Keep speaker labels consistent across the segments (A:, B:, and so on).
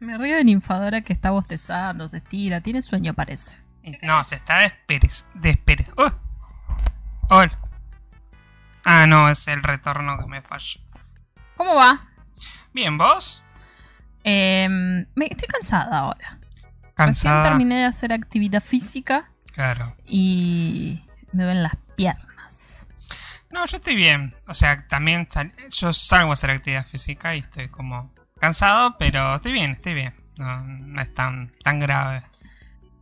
A: Me río de ninfadora que está bostezando, se estira, tiene sueño parece.
B: No, se está desperez... desperez... ¡Uh! Hola. Ah, no, es el retorno que me falló.
A: ¿Cómo va?
B: Bien, ¿vos?
A: Em, me, estoy cansada ahora. Recién
B: Cansada.
A: terminé de hacer actividad física
B: Claro.
A: y me ven las piernas.
B: No, yo estoy bien. O sea, también sal- yo salgo a hacer actividad física y estoy como cansado, pero estoy bien, estoy bien. No, no es tan, tan grave.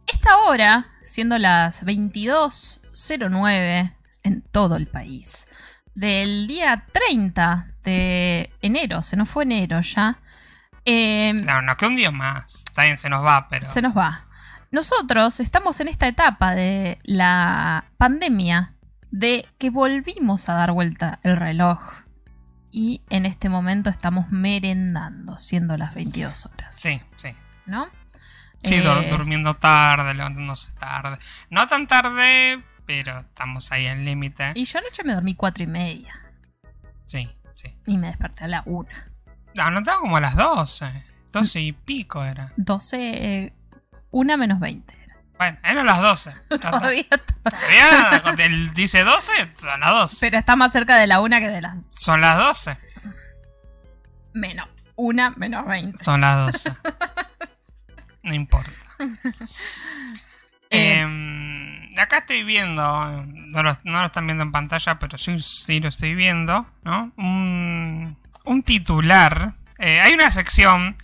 A: Esta hora, siendo las 22.09 en todo el país, del día 30 de enero, se nos fue enero ya, em,
B: No, no, que un día más. Está bien, se nos va, pero.
A: se nos va. Nosotros estamos en esta etapa de la pandemia, de que volvimos a dar vuelta el reloj. Y en este momento estamos merendando, siendo las 22 horas.
B: Sí, sí.
A: ¿No?
B: Sí,
A: Eh,
B: dur- durmiendo tarde, levantándose tarde. No tan tarde, pero estamos ahí al límite.
A: Y yo anoche me dormí cuatro y media.
B: Sí, sí.
A: Y me desperté a la una.
B: No, no estaba como a las 12. 12 y pico era.
A: 12, eh, una menos 20.
B: Bueno, eran las 12.
A: Todavía
B: Todavía, él dice 12, son las 12.
A: Pero está más cerca de la una que de las
B: Son las 12.
A: menos. Una menos 20.
B: Son las 12. No importa.
A: Eh,
B: Em, acá estoy viendo, no lo, no lo están viendo en pantalla, pero sí, sí lo estoy viendo, ¿no? Un, un titular. Eh, hay una sección,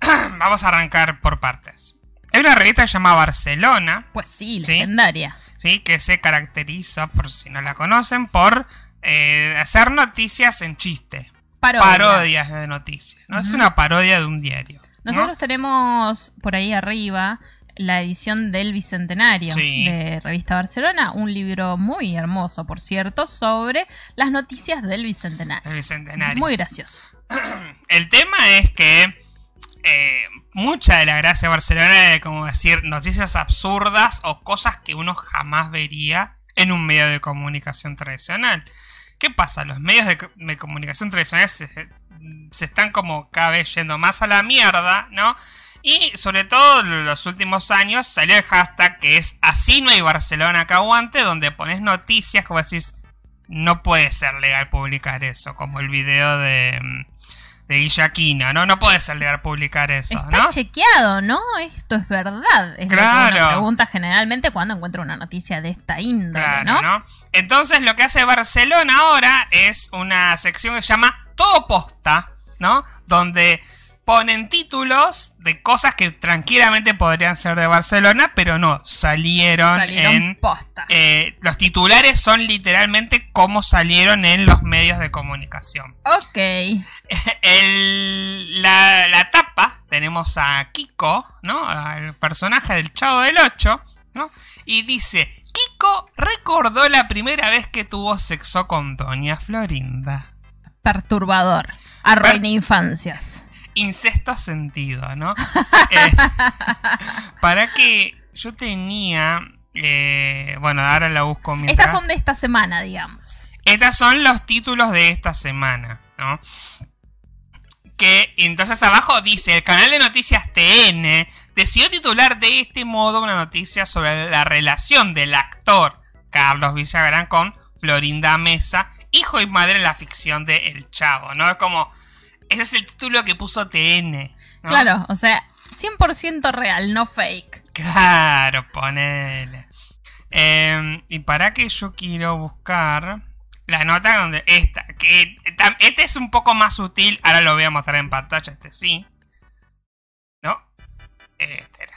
B: vamos a arrancar por partes. Hay una revista que se llama Barcelona,
A: pues sí, legendaria.
B: ¿sí? que se caracteriza, por si no la conocen, por eh, hacer noticias en chiste.
A: Parodia.
B: Parodias de noticias. ¿no? Es una parodia de un diario. ¿no?
A: Nosotros tenemos por ahí arriba la edición del Bicentenario
B: Sí.
A: de Revista Barcelona, un libro muy hermoso, por cierto, sobre las noticias del Bicentenario.
B: El bicentenario.
A: Muy gracioso.
B: El tema es que eh, mucha de la gracia de Barcelona es como decir noticias absurdas o cosas que uno jamás vería en un medio de comunicación tradicional. ¿Qué pasa? Los medios de, co- de comunicación tradicionales se, se están como cada vez yendo más a la mierda, ¿no? Y sobre todo en los últimos años salió el hashtag que es Así no hay Barcelona que aguante, donde pones noticias como decís, no puede ser legal publicar eso, como el video de, mm, de Guillaquina, ¿no? No puede ser legal publicar eso,
A: Está
B: ¿no?
A: chequeado, ¿no? Esto es verdad. Es lo que
B: Claro.
A: uno pregunta generalmente cuando encuentra una noticia de esta índole,
B: Claro,
A: ¿no?
B: ¿no? Entonces lo que hace Barcelona ahora es una sección que se llama Todo Posta, ¿no? Donde ponen títulos de cosas que tranquilamente podrían ser de Barcelona, pero no, salieron,
A: Salieron
B: en...
A: posta.
B: eh, los titulares son literalmente como salieron en los medios de comunicación.
A: ok.
B: El- la, la tapa tenemos a Kiko, ¿no? Al personaje del Chavo del 8, ¿no? Y dice, Kiko recordó la primera vez que tuvo sexo con Doña Florinda.
A: Perturbador. Arruina infancias.
B: Incesto sentido, ¿no? Eh, para que yo tenía... eh, bueno, ahora la busco mientras...
A: Estas son de esta semana, digamos.
B: Estos son los títulos de esta semana, ¿no? Que entonces abajo dice, el canal de noticias TN decidió titular de este modo una noticia sobre la relación del actor Carlos Villagrán con Florinda Mesa, hijo y madre en la ficción de El Chavo, ¿no? Es como, ese es el título que puso TN. ¿no?
A: Claro, o sea, 100% real, no fake.
B: Claro, ponele. Eh, y para que yo quiero buscar la nota donde esta, que este es un poco más sutil, ahora lo voy a mostrar en pantalla, este sí. ¿No? Este era.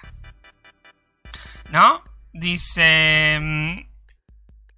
B: ¿No? Dice... mm,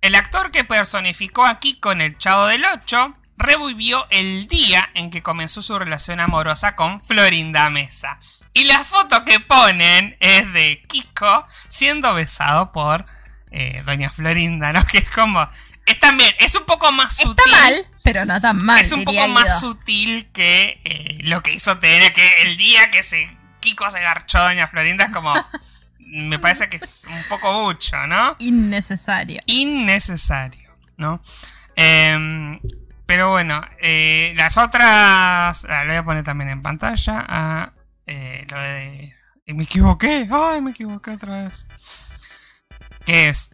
B: El actor que personificó aquí con el Chavo del 8 revivió el día en que comenzó su relación amorosa con Florinda Mesa. Y la foto que ponen es de Kiko siendo besado por eh, Doña Florinda, ¿no? Que es como... Es también, es un poco más
A: Está
B: sutil.
A: mal, pero no tan mal.
B: es un poco más
A: Guido.
B: sutil que eh, lo que hizo TN, que el día que se Kiko se garchó a Doña Florinda es como... me parece que es un poco mucho, ¿no?
A: Innecesario.
B: innecesario, ¿no? Eh, pero bueno, eh, las otras. ah, lo voy a poner también en pantalla. Ah, eh, lo de. y me equivoqué. Ay, me equivoqué otra vez. Que es.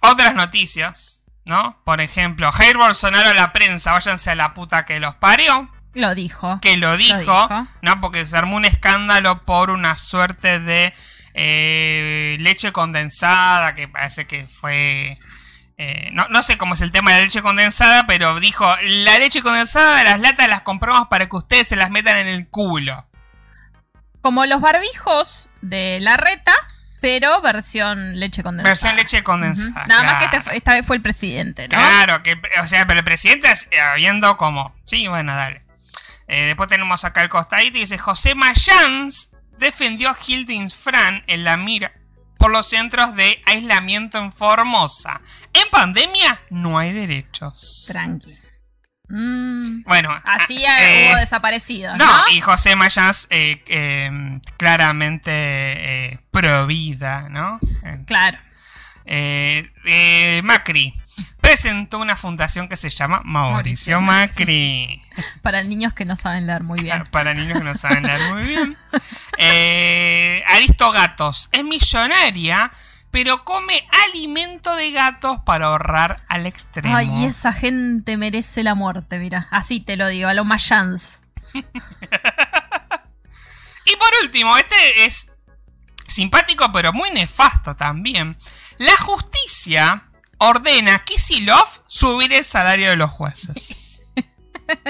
B: Otras noticias, ¿no? Por ejemplo, Jair Bolsonaro a la prensa, váyanse a la puta que los parió.
A: Lo dijo.
B: Que lo dijo,
A: dijo.
B: ¿no? Porque se armó un escándalo por una suerte de eh, leche condensada, que parece que fue... eh, no, no sé cómo es el tema de la leche condensada, pero dijo, la leche condensada de las latas las compramos para que ustedes se las metan en el culo.
A: Como los barbijos de la reta, pero versión leche condensada.
B: Versión leche condensada.
A: Nada más que
B: claro.
A: este esta vez fue el presidente, ¿no?
B: Claro, que, o sea, pero el presidente es- eh, habiendo como... Sí, bueno, dale. Eh, después tenemos acá el costadito y dice, José Mayans defendió a Hildings Fran en la mira por los centros de aislamiento en Formosa. En pandemia no hay derechos.
A: Tranqui. Mm,
B: Bueno,
A: así
B: ah,
A: eh, hubo desaparecidos, ¿no?
B: no, y José Mayans eh, eh, claramente eh, pro vida, ¿no?
A: Claro.
B: Eh, eh, Macri presentó una fundación que se llama Mauricio,
A: Mauricio
B: Macri.
A: Para niños que no saben leer muy bien.
B: Para niños que no saben leer muy bien. Eh, Aristo Gatos es millonaria, pero come alimento de gatos para ahorrar al extremo.
A: Ay, esa gente merece la muerte, mira. Así te lo digo, a lo Mayans.
B: Y por último, este es simpático pero muy nefasto también. La justicia ordena a Kisilov subir el salario de los jueces.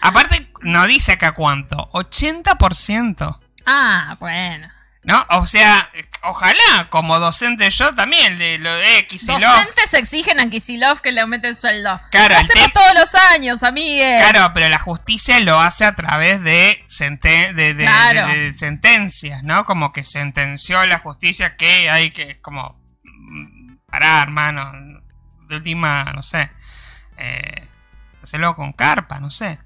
B: Aparte, no dice acá cuánto, 80%.
A: Ah, bueno.
B: ¿No? O sea, ojalá, como docente yo también, de lo de Kisilov.
A: Docentes exigen a Kisilov que le aumente el sueldo.
B: Claro,
A: Lo hacemos todos los años, amigue.
B: Claro, pero la justicia lo hace a través de, sente- de, de-
A: Claro.
B: de- de sentencias, ¿no? Como que sentenció la justicia que hay que, como, parar, hermano. De última, no sé. Eh, hacerlo con carpa, no sé.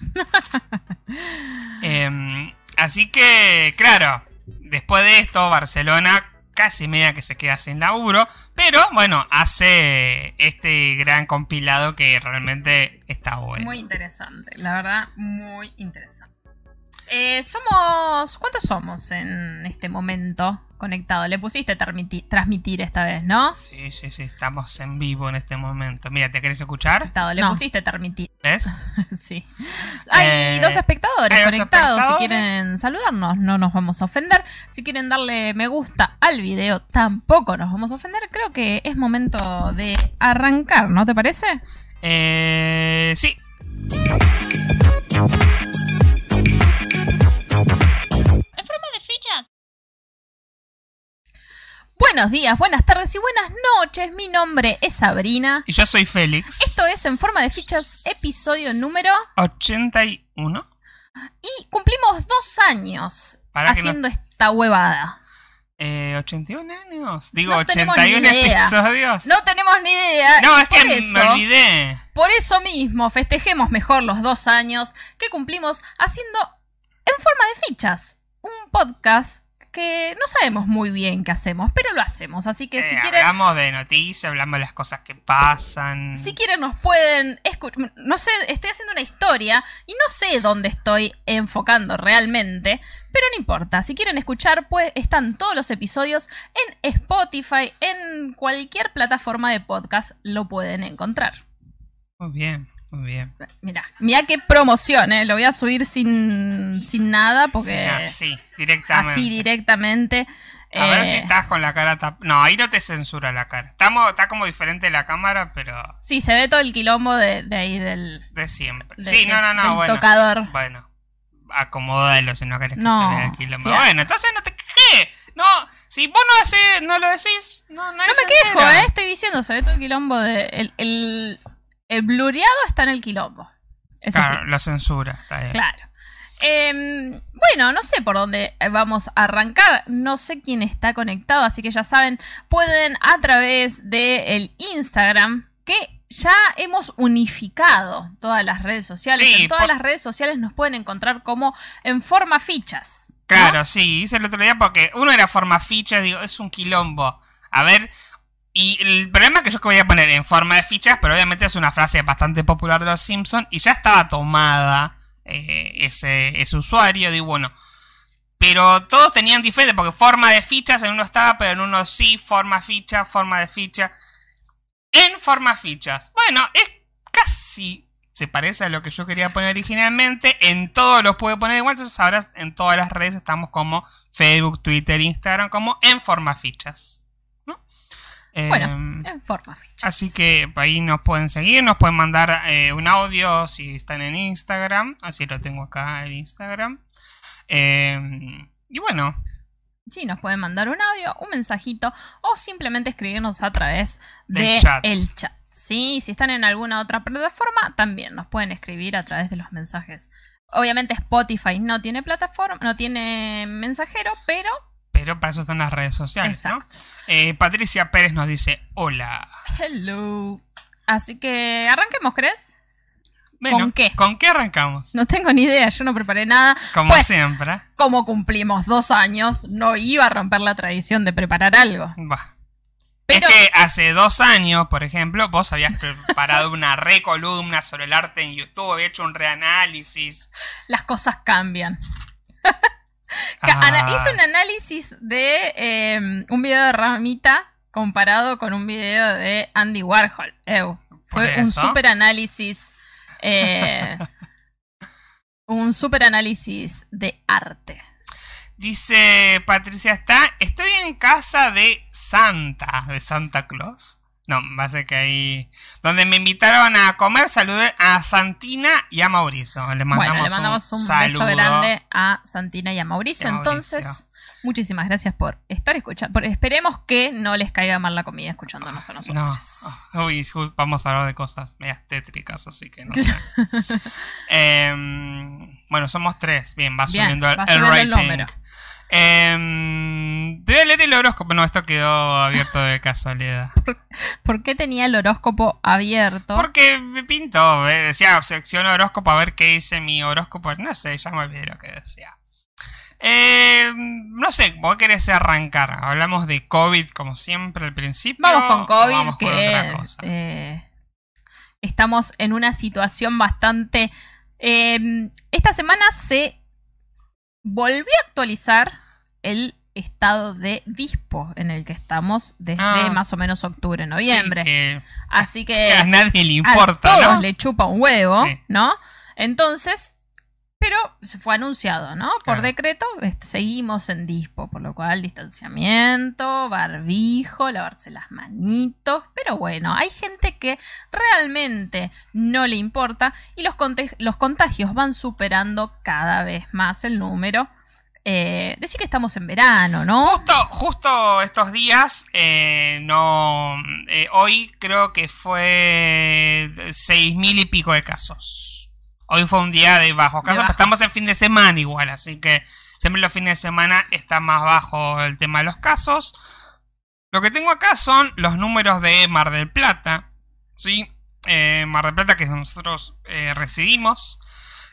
B: Em, así que, claro, después de esto, Barcelona casi media que se queda sin laburo, pero bueno, hace este gran compilado que realmente está bueno.
A: Muy interesante, la verdad, muy interesante. Eh, somos. ¿Cuántos somos en este momento conectado? Le pusiste transmiti- transmitir esta vez, ¿no?
B: Sí, sí, sí, estamos en vivo en este momento. Mira, ¿te querés escuchar?
A: Conectado, Le
C: No.
A: pusiste transmitir.
B: ¿Ves?
A: sí. Hay
B: Eh,
A: dos espectadores
B: hay
A: conectados.
B: espectadores.
A: Si quieren saludarnos, no nos vamos a ofender. Si quieren darle me gusta al video, tampoco nos vamos a ofender. Creo que es momento de arrancar, ¿no te parece?
B: Eh, sí.
A: Buenos días, buenas tardes y buenas noches. Mi nombre es Sabrina.
B: Y yo soy Félix.
A: Esto es En Forma de Fichas, episodio número.
B: 81.
A: Y cumplimos dos años
B: Para
A: haciendo esta huevada.
B: Eh, 81 años. Digo,
A: No tenemos
B: 81
A: ni idea.
B: episodios.
A: No tenemos ni idea.
B: No, es que
A: por
B: me
A: eso,
B: olvidé.
A: Por eso mismo, festejemos mejor los dos años que cumplimos haciendo En Forma de Fichas, un podcast que no sabemos muy bien qué hacemos, pero lo hacemos. Así que si
B: Eh,
A: quieren
B: Hablamos de noticias, hablamos de las cosas que pasan.
A: Si quieren nos pueden escuchar. No sé, estoy haciendo una historia y no sé dónde estoy enfocando realmente, pero no importa. Si quieren escuchar, pues están todos los episodios en Spotify, en cualquier plataforma de podcast lo pueden encontrar.
B: Muy bien, muy bien.
A: Mira, mira qué promoción, ¿eh? Lo voy a subir sin, sin nada porque
B: Sí, ah, sí, directamente.
A: así directamente.
B: A ver
A: eh,
B: si estás con la cara tap- No, ahí no te censura la cara. Estamos, está como diferente la cámara, pero
A: Sí, se ve todo el quilombo de, de ahí del,
B: de siempre.
A: de-
B: sí, no, no, no, bueno.
A: tocador.
B: Bueno, acomódalo si no querés que
A: No,
B: se vea el quilombo. Bueno, entonces no te quejes. No, si vos no, haces, no lo decís, no,
A: No
B: se
A: me quejo. ¿eh? Estoy diciendo, se ve todo el quilombo de. El, el, el blureado está en el quilombo. Eso
B: Claro,
A: sí.
B: lo censura, está bien.
A: Claro. Em, bueno, no sé por dónde vamos a arrancar. No sé quién está conectado, así que ya saben, pueden a través del Instagram, que ya hemos unificado todas las redes sociales.
B: Sí,
A: en todas
B: por-
A: las redes sociales nos pueden encontrar como en forma fichas. ¿no?
B: Claro, sí, hice el otro día porque uno era forma ficha, digo, es un quilombo. A ver, Y el problema es que yo que voy a poner en forma de fichas, pero obviamente es una frase bastante popular de los Simpsons y ya estaba tomada eh, ese, usuario. Digo, bueno, pero todos tenían diferente, porque forma de fichas en uno estaba, pero en uno sí, forma ficha, forma de ficha. En forma fichas. Bueno, es casi. Se parece a lo que yo quería poner originalmente. En todos los puedo poner igual. Entonces ahora en todas las redes estamos como Facebook, Twitter, Instagram, como en forma fichas. ¿No?
A: Bueno,
B: Em,
A: en forma ficha.
B: Así que ahí nos pueden seguir, nos pueden mandar eh, un audio si están en Instagram. Así lo tengo acá en Instagram. Eh, y bueno,
A: Sí, nos pueden mandar un audio, un mensajito o simplemente escribirnos a través
B: Del chat.
A: el chat. Sí, si están en alguna otra plataforma, también nos pueden escribir a través de los mensajes. Obviamente Spotify no tiene plataforma, no tiene mensajero, pero
B: pero para eso están las redes sociales, ¿no?
A: exacto.
B: Eh, Patricia Pérez nos dice, hola.
A: Hello. Así que arranquemos, ¿crees?
B: Bueno,
A: ¿Con qué?
B: ¿Con qué arrancamos?
A: No tengo ni idea, yo no preparé nada.
B: Como
A: Pues,
B: siempre.
A: como cumplimos dos años, no iba a romper la tradición de preparar algo. Pero
B: Es que hace dos años, por ejemplo, vos habías preparado una recolumna sobre el arte en YouTube, había hecho un reanálisis.
A: las cosas cambian.
B: Ah,
A: Hice un análisis de eh, un video de Ramita comparado con un video de Andy Warhol. Ew. Fue un super análisis. eh, un super análisis de arte.
B: Dice Patricia está, estoy en casa de Santa, de Santa Claus. No, va a ser que ahí... Donde me invitaron a comer, saludé a Santina y a Mauricio. Les mandamos,
A: bueno, le mandamos un,
B: saludo.
A: beso grande a Santina y a Mauricio. Entonces, muchísimas gracias por estar escuchando. Esperemos que no les caiga mal la comida escuchándonos a
B: No,
A: nosotros.
B: uy, ju- vamos a hablar de cosas medias tétricas, así que no sé. Em, bueno, somos tres. Bien, va
A: Bien,
B: subiendo el,
A: va
B: el
A: subiendo el
B: rating. Em, te voy a leer el horóscopo. No, esto quedó abierto de casualidad.
A: ¿Por qué tenía el horóscopo abierto?
B: Porque me pintó, eh, decía sección horóscopo a ver qué dice mi horóscopo. No sé, ya me olvidé lo que decía. Eh, no sé, vos querés arrancar. Hablamos de COVID como siempre al principio.
A: Vamos con COVID,
B: vamos con otra
A: que
B: cosa?
A: eh, estamos en una situación bastante... eh, esta semana se volvió a actualizar el estado de dispo en el que estamos desde
B: Ah.
A: más o menos octubre,
B: Sí,
A: noviembre.
B: que
A: Así
B: que
A: que
B: a nadie le
A: a
B: importa,
A: todos
B: ¿no?
A: le chupa un huevo,
B: Sí.
A: ¿no? Entonces, pero se fue anunciado, ¿no? Por
B: Claro.
A: decreto, este, seguimos en dispo, por lo cual distanciamiento, barbijo, lavarse las manitos, pero bueno, hay gente que realmente no le importa y los, los contagios van superando cada vez más el número. Eh, decir que estamos en verano, ¿no?
B: Justo, justo estos días, eh, no. eh, hoy creo que fue seis mil y pico de casos. Hoy fue un día de bajos
A: De
B: casos, pero estamos en fin de semana igual, así que siempre los fines de semana está más bajo el tema de los casos. Lo que tengo acá son los números de Mar del Plata, ¿sí? Mar del Plata que nosotros residimos.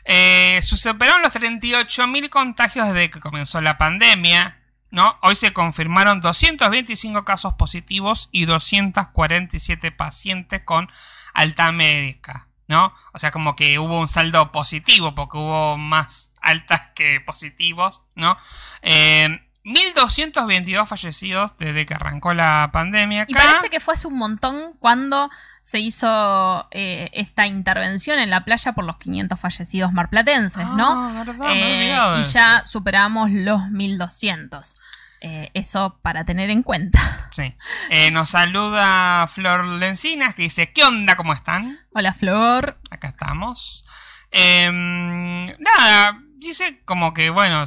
B: Eh, superaron los 38.000 contagios desde que comenzó la pandemia. ¿no? Hoy se confirmaron 225 casos positivos y 247 pacientes con alta médica. ¿no? O sea, como que hubo un saldo positivo porque hubo más altas que positivos. ¿no? Eh, 1.222 fallecidos desde que arrancó la pandemia.
A: Y
B: acá.
A: parece que fue hace un montón cuando se hizo eh, esta intervención en la playa por los 500 fallecidos marplatenses, ¿no?
B: Ah, verdad, me he
A: Eh,
B: de
A: y
B: eso.
A: ya superamos los 1200. Eh, eso para tener en cuenta.
B: Sí. Eh, nos saluda Flor Lencinas que dice, ¿qué onda? ¿Cómo están?
A: Hola Flor.
B: Acá estamos. Em, nada, dice como que, bueno...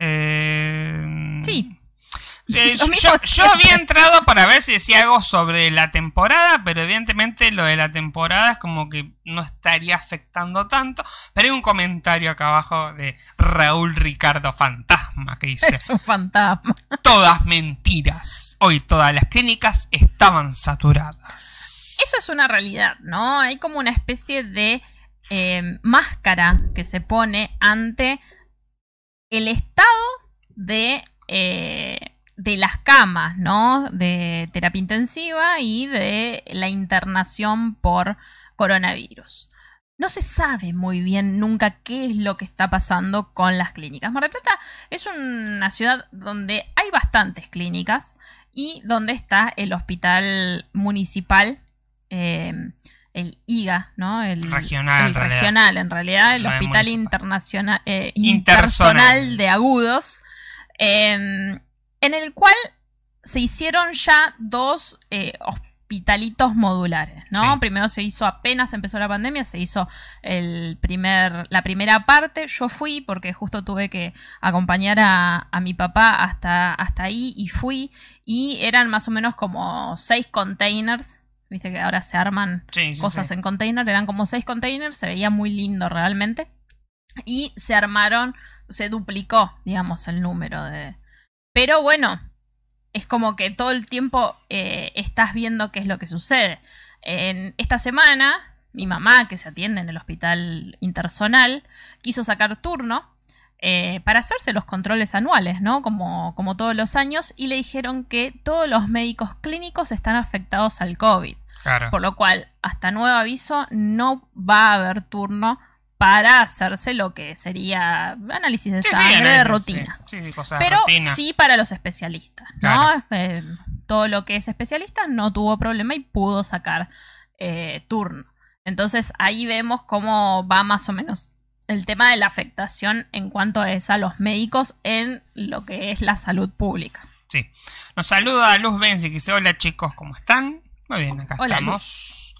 B: em,
A: Sí.
B: eh, yo, había entrado para ver si decía algo sobre la temporada, pero evidentemente lo de la temporada es como que no estaría afectando tanto. Pero hay un comentario acá abajo de Raúl Ricardo Fantasma que dice...
A: Es un fantasma.
B: Todas mentiras. Hoy todas las clínicas estaban saturadas.
A: Eso es una realidad, ¿no? Hay como una especie de eh, máscara que se pone ante el estado de, eh, de las camas, ¿no? De terapia intensiva y de la internación por coronavirus. No se sabe muy bien nunca qué es lo que está pasando con las clínicas. Mar del Plata es una ciudad donde hay bastantes clínicas y donde está el hospital municipal, eh, el IGA, ¿no? El
B: Regional,
A: El
B: en realidad.
A: regional, en realidad, el
B: No
A: Hospital. Internacional, eh.
B: Intersonal
A: de Agudos, eh, en el cual se hicieron ya dos eh, hospitalitos modulares, ¿no?
B: Sí.
A: Primero se hizo apenas empezó la pandemia, se hizo el primer, la primera parte. Yo fui porque justo tuve que acompañar a, a mi papá hasta, hasta ahí y fui. Y eran más o menos como seis containers. Viste que ahora se arman
B: Sí, sí,
A: cosas
B: sí.
A: en container, eran como seis containers, se veía muy lindo realmente. Y se armaron, se duplicó, digamos, el número de... Pero bueno, es como que todo el tiempo eh, estás viendo qué es lo que sucede. En esta semana, mi mamá, que se atiende en el hospital intersonal, quiso sacar turno eh, para hacerse los controles anuales, ¿no? Como, como todos los años, y le dijeron que todos los médicos clínicos están afectados al COVID.
B: Claro.
A: Por lo cual, hasta nuevo aviso, no va a haber turno para hacerse lo que sería análisis de
B: Sí, sí,
A: sangre de rutina.
B: Sí, cosas
A: Pero
B: rutina.
A: sí para los especialistas, ¿no? Eh, todo lo que es especialista no tuvo problema y pudo sacar eh, turno. Entonces ahí vemos cómo va más o menos el tema de la afectación en cuanto es a los médicos en lo que es la salud pública.
B: Sí. Nos saluda Luz Benzi que dice: Hola chicos, ¿cómo están? Muy bien, acá
A: Hola,
B: estamos.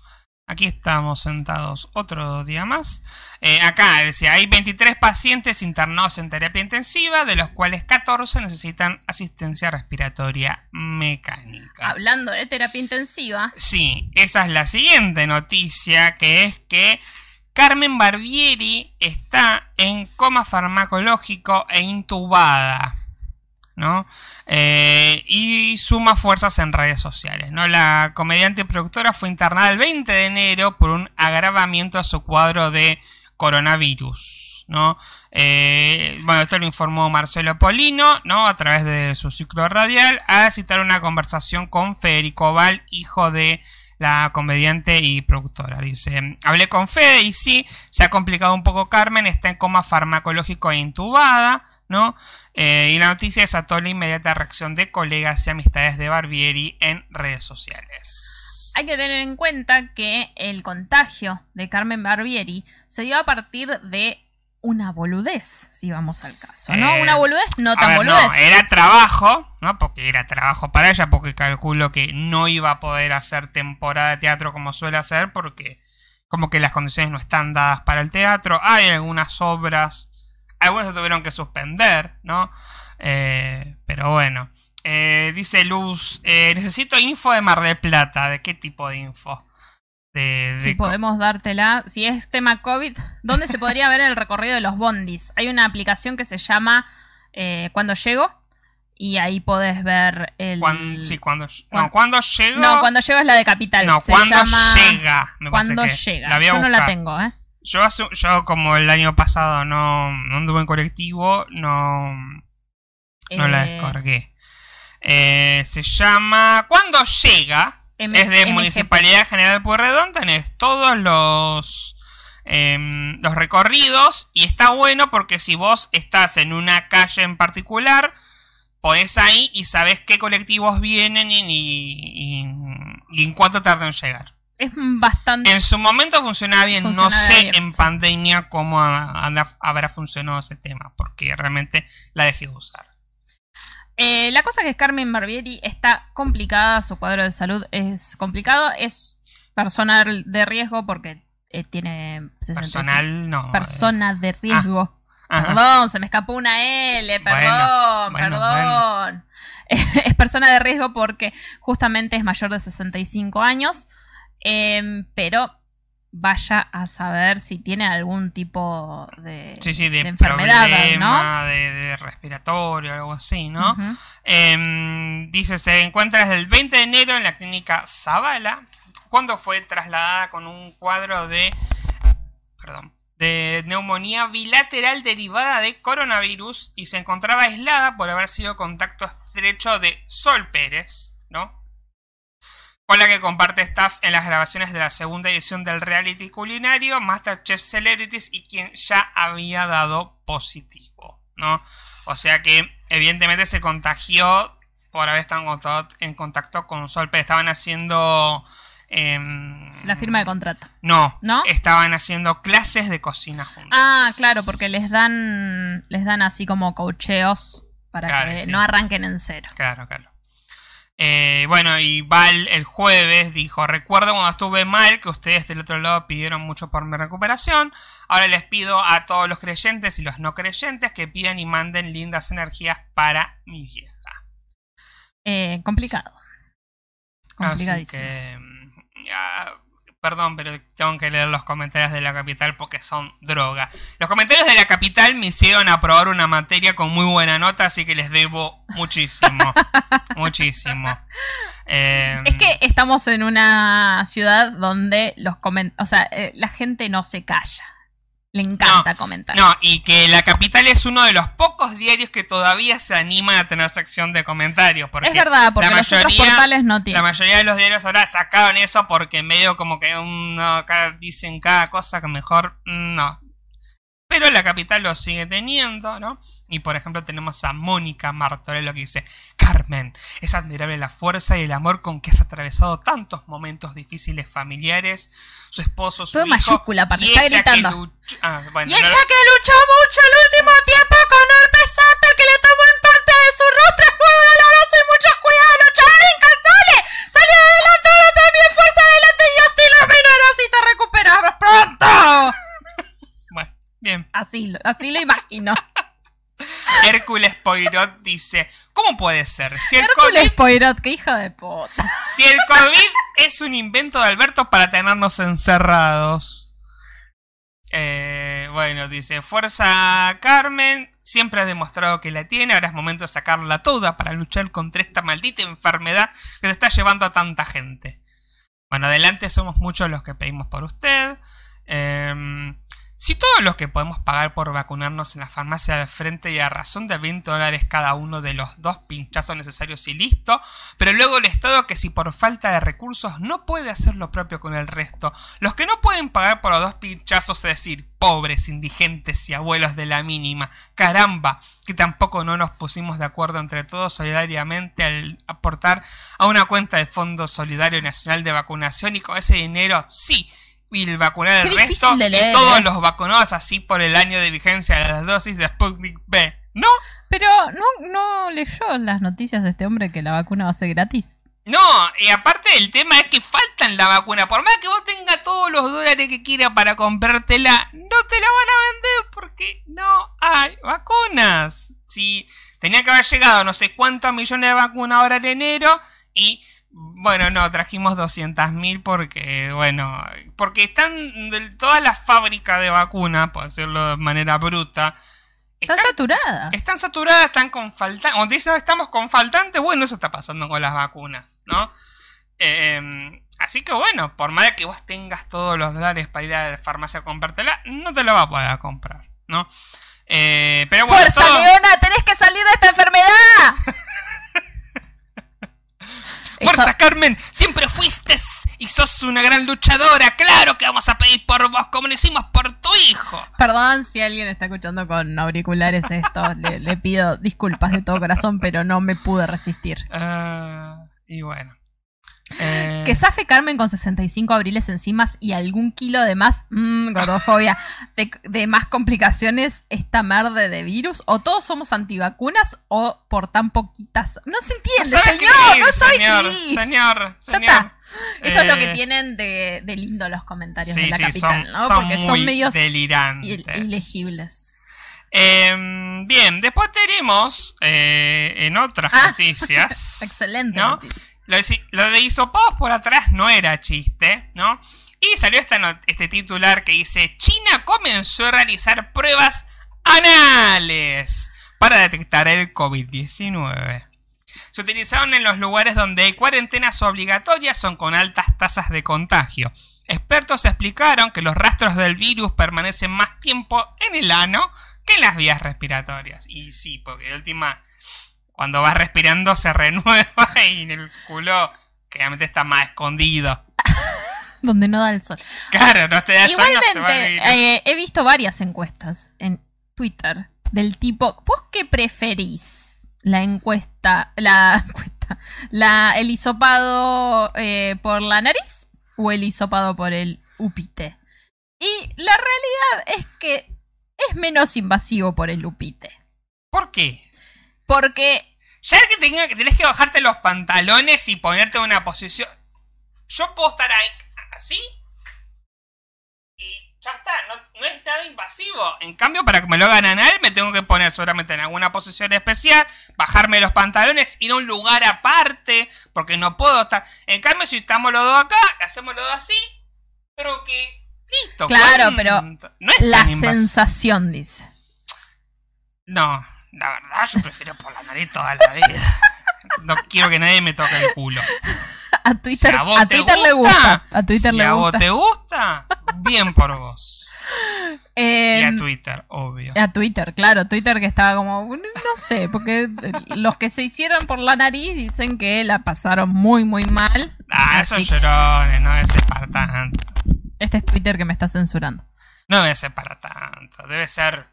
B: Aquí estamos sentados otro día más. Eh, acá decía: hay 23 pacientes internados en terapia intensiva, de los cuales 14 necesitan asistencia respiratoria mecánica.
A: Hablando de terapia intensiva,
B: Sí, esa es la siguiente noticia, que es que Carmen Barbieri está en coma farmacológico e intubada, ¿no? Eh, y suma fuerzas en redes sociales, ¿no? La comediante y productora fue internada el 20 de enero por un agravamiento a su cuadro de coronavirus, ¿no? Eh, bueno, esto lo informó Marcelo Polino, ¿no? A través de su ciclo radial, al citar una conversación con Federico Val, hijo de la comediante y productora. Dice, hablé con Fede y sí, se ha complicado un poco Carmen, está en coma farmacológico e intubada, ¿no? Eh, y la noticia desató la inmediata reacción de colegas y amistades de Barbieri en redes sociales.
A: hay que tener en cuenta que el contagio de Carmen Barbieri se dio a partir de una boludez, si vamos al caso, ¿no?
B: Eh,
A: una boludez no
B: A
A: tan
B: ver,
A: boludez.
B: no, era trabajo, ¿no? Porque era trabajo para ella, porque calculo que no iba a poder hacer temporada de teatro como suele hacer, porque como que las condiciones no están dadas para el teatro. Hay algunas obras, algunas se tuvieron que suspender, ¿no? Eh, pero bueno. Eh, dice Luz, eh, necesito info de Mar del Plata. ¿De qué tipo de info? De, de
A: Si podemos dártela. Si es tema COVID, ¿dónde se podría ver el recorrido de los bondis? Hay una aplicación que se llama eh, Cuando Llego y ahí podés ver el...
B: cuan- sí, cuando, no, cuando llego.
A: No, Cuando Llego es la de Capital.
B: No,
A: se
B: cuando
A: llama
B: llega. Me parece
A: Cuando
B: que.
A: Llega.
B: La voy a
A: Yo no la tengo, ¿eh?
B: Yo, yo como el año pasado no, no anduve en colectivo, no, no la
A: Eh,
B: descargué. Eh, se llama Cuando llega.
A: M-
B: es de
A: MGP.
B: Municipalidad General Pueyrredón. Tenés todos los, em, los recorridos. Y está bueno porque si vos estás en una calle en particular, podés ahí y sabés qué colectivos vienen y, y- y- y en cuánto tardan en llegar.
A: Es bastante...
B: En su momento funcionaba bien, no sé
A: bien,
B: en
A: sí.
B: pandemia cómo habrá funcionado ese tema, porque realmente la dejé de usar.
A: Eh, la cosa que es Carmen Barbieri está complicada, su cuadro de salud es complicado, es persona de riesgo porque eh, tiene 65
B: Personal, no.
A: Persona de riesgo.
B: eh, ajá.
A: Perdón, se me escapó una L, perdón,
B: bueno,
A: perdón. es persona de riesgo porque justamente es mayor de 65 años, em, pero vaya a saber si tiene algún tipo de,
B: Sí, sí, de,
A: de enfermedad,
B: problema, de, de respiratorio, algo así, ¿no? Em, dice, se encuentra desde el 20 de enero en la clínica Zavala, cuando fue trasladada con un cuadro de, perdón, de neumonía bilateral derivada de coronavirus y se encontraba aislada por haber sido contacto estrecho de Sol Pérez, ¿no? Con la que comparte staff en las grabaciones de la segunda edición del reality culinario Masterchef Celebrities y quien ya había dado positivo, ¿no? O sea que evidentemente se contagió por haber estado en contacto con Sol Pérez. Estaban haciendo Em,
A: la firma de contrato.
B: No, no, estaban haciendo clases de cocina juntos.
A: Ah, claro, porque les dan les dan así como cocheos para que no arranquen en cero.
B: Claro, claro. Eh, bueno, y Val el jueves dijo, recuerdo cuando estuve mal que ustedes del otro lado pidieron mucho por mi recuperación. Ahora les pido a todos los creyentes y los no creyentes que pidan y manden lindas energías para mi vieja.
A: Eh, complicado. Complicadísimo.
B: Perdón, pero tengo que leer los comentarios de la capital porque son droga. Los comentarios de la capital me hicieron aprobar una materia con muy buena nota, así que les debo muchísimo. muchísimo.
A: Em, es que estamos en una ciudad donde los o sea, eh, la gente no se calla. Le encanta comentar.
B: No, y que La Capital es uno de los pocos diarios que todavía se animan a tener sección de comentarios. Porque
A: es verdad, porque la los mayoría, otros portales no tienen.
B: La mayoría de los diarios ahora sacaron eso porque medio como que uno, dicen cada cosa que mejor no. Pero la capital lo sigue teniendo, ¿no? Y por ejemplo tenemos a Mónica Martorello que dice, Carmen, es admirable la fuerza y el amor con que has atravesado tantos momentos difíciles familiares, su esposo, su
A: Todo
B: hijo,
A: mayúscula, para está gritando.
B: Ah,
A: y ella que luchó mucho el último tiempo con el pesante que le tomó en parte de su rostro, pudo doloroso y muchos cuidados, luchar incansable, salió adelante, ahora también fuerza adelante y hasta la así te recuperas pronto.
B: Bien.
A: Así, así lo imagino.
B: Hércules Poirot dice, ¿cómo puede ser?
A: Si el Hércules Poirot, qué hija de puta.
B: Si el COVID es un invento de Alberto para tenernos encerrados. Eh, bueno, dice, Fuerza Carmen, siempre ha demostrado que la tiene, ahora es momento de sacarla toda para luchar contra esta maldita enfermedad que le está llevando a tanta gente. Bueno, adelante somos muchos los que pedimos por usted. Eh, si todos los que podemos pagar por vacunarnos en la farmacia del frente y a razón de 20 dólares cada uno de los dos pinchazos necesarios y listo, pero luego el Estado que si por falta de recursos no puede hacer lo propio con el resto, los que no pueden pagar por los dos pinchazos, es decir, pobres, indigentes y abuelos de la mínima, caramba, que tampoco no nos pusimos de acuerdo entre todos solidariamente al aportar a una cuenta de Fondo Solidario Nacional de Vacunación y con ese dinero sí y vacunar el resto y todos ¿eh? los vacunados así por el año de vigencia de las dosis de Sputnik B. ¿No?
A: Pero no, no leyó las noticias de este hombre que la vacuna va a ser gratis.
B: No, y aparte el tema es que faltan la vacuna. Por más que vos tengas todos los dólares que quieras para comprártela, no te la van a vender porque no hay vacunas. Si tenía que haber llegado no sé cuántos millones de vacunas ahora en enero y bueno, no, trajimos 200.000 porque, bueno, porque están de, todas las fábricas de vacunas, por decirlo de manera bruta.
A: Están, saturadas.
B: Están saturadas, están con faltantes. O dicen, estamos con faltantes, bueno, eso está pasando con las vacunas, ¿no? Em, así que bueno, por más que vos tengas todos los dólares para ir a la farmacia a comprártela, no te la va a poder comprar, ¿no? Eh, pero
A: bueno, ¡Fuerza, Leona! ¡Tenés que salir de esta enfermedad!
B: ¡Fuerza, Carmen! ¡Siempre fuiste y sos una gran luchadora! ¡Claro que vamos a pedir por vos como lo hicimos por tu hijo!
A: Perdón si alguien está escuchando con auriculares esto. le, pido disculpas de todo corazón, pero no me pude resistir.
B: Ah, y bueno.
A: Eh, que safe Carmen con 65 abriles encima y algún kilo de más, mmm, gordofobia, de, más complicaciones esta merde de virus. O todos somos antivacunas o por tan poquitas. No se entiende, señor, no soy
B: señor, señor, señor.
A: Eso es lo que eh, tienen de, lindo los comentarios de la capital, ¿no? Porque son medios ilegibles.
B: Em, bien, después tenemos eh, en otras ah, noticias.
A: Excelente.
B: ¿no? Lo de, hisopados por atrás no era chiste, ¿no? Y salió este titular que dice, China comenzó a realizar pruebas anales para detectar el COVID-19. se utilizaron en los lugares donde hay cuarentenas obligatorias o con altas tasas de contagio. Expertos explicaron que los rastros del virus permanecen más tiempo en el ano que en las vías respiratorias. Y sí, porque de última, cuando vas respirando se renueva y en el culo que obviamente está más escondido.
A: Donde no da el sol.
B: Claro, no te da el sol,
A: Igualmente, eh, he visto varias encuestas en Twitter del tipo, ¿vos qué preferís? La encuesta, la encuesta, la, el hisopado eh, por la nariz o el hisopado por el upite. Y la realidad es que es menos invasivo por el upite.
B: ¿Por qué?
A: Porque
B: Ya que, tenga, que tenés que bajarte los pantalones y ponerte en una posición. Yo puedo estar ahí así. Y ya está, no, no es nada invasivo. En cambio, para que me lo hagan anal, me tengo que poner seguramente en alguna posición especial, bajarme los pantalones, ir a un lugar aparte, porque no puedo estar. En cambio, si estamos los dos acá, hacemos los dos así, pero que. Listo,
A: Claro, pero
B: No es
A: la sensación, dice.
B: No, la verdad yo prefiero por la nariz toda la vida. No quiero que nadie me toque el culo.
A: A Twitter,
B: si a vos
A: a
B: te
A: Twitter le gusta. A Twitter
B: si
A: le
B: a
A: gusta.
B: vos te gusta, bien por vos. Y a Twitter, obvio.
A: A Twitter, claro, Twitter que estaba como, no sé, porque los que se hicieron por la nariz dicen que la pasaron muy, muy mal.
B: Ah, esos llorones, no ser para tanto.
A: este es Twitter que me está censurando.
B: No debe ser para tanto. Debe ser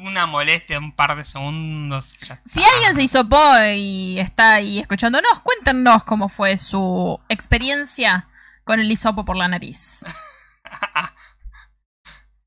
B: una molestia de un par de segundos.
A: Si alguien se hisopó y está ahí escuchándonos, cuéntenos cómo fue su experiencia con el hisopo por la nariz.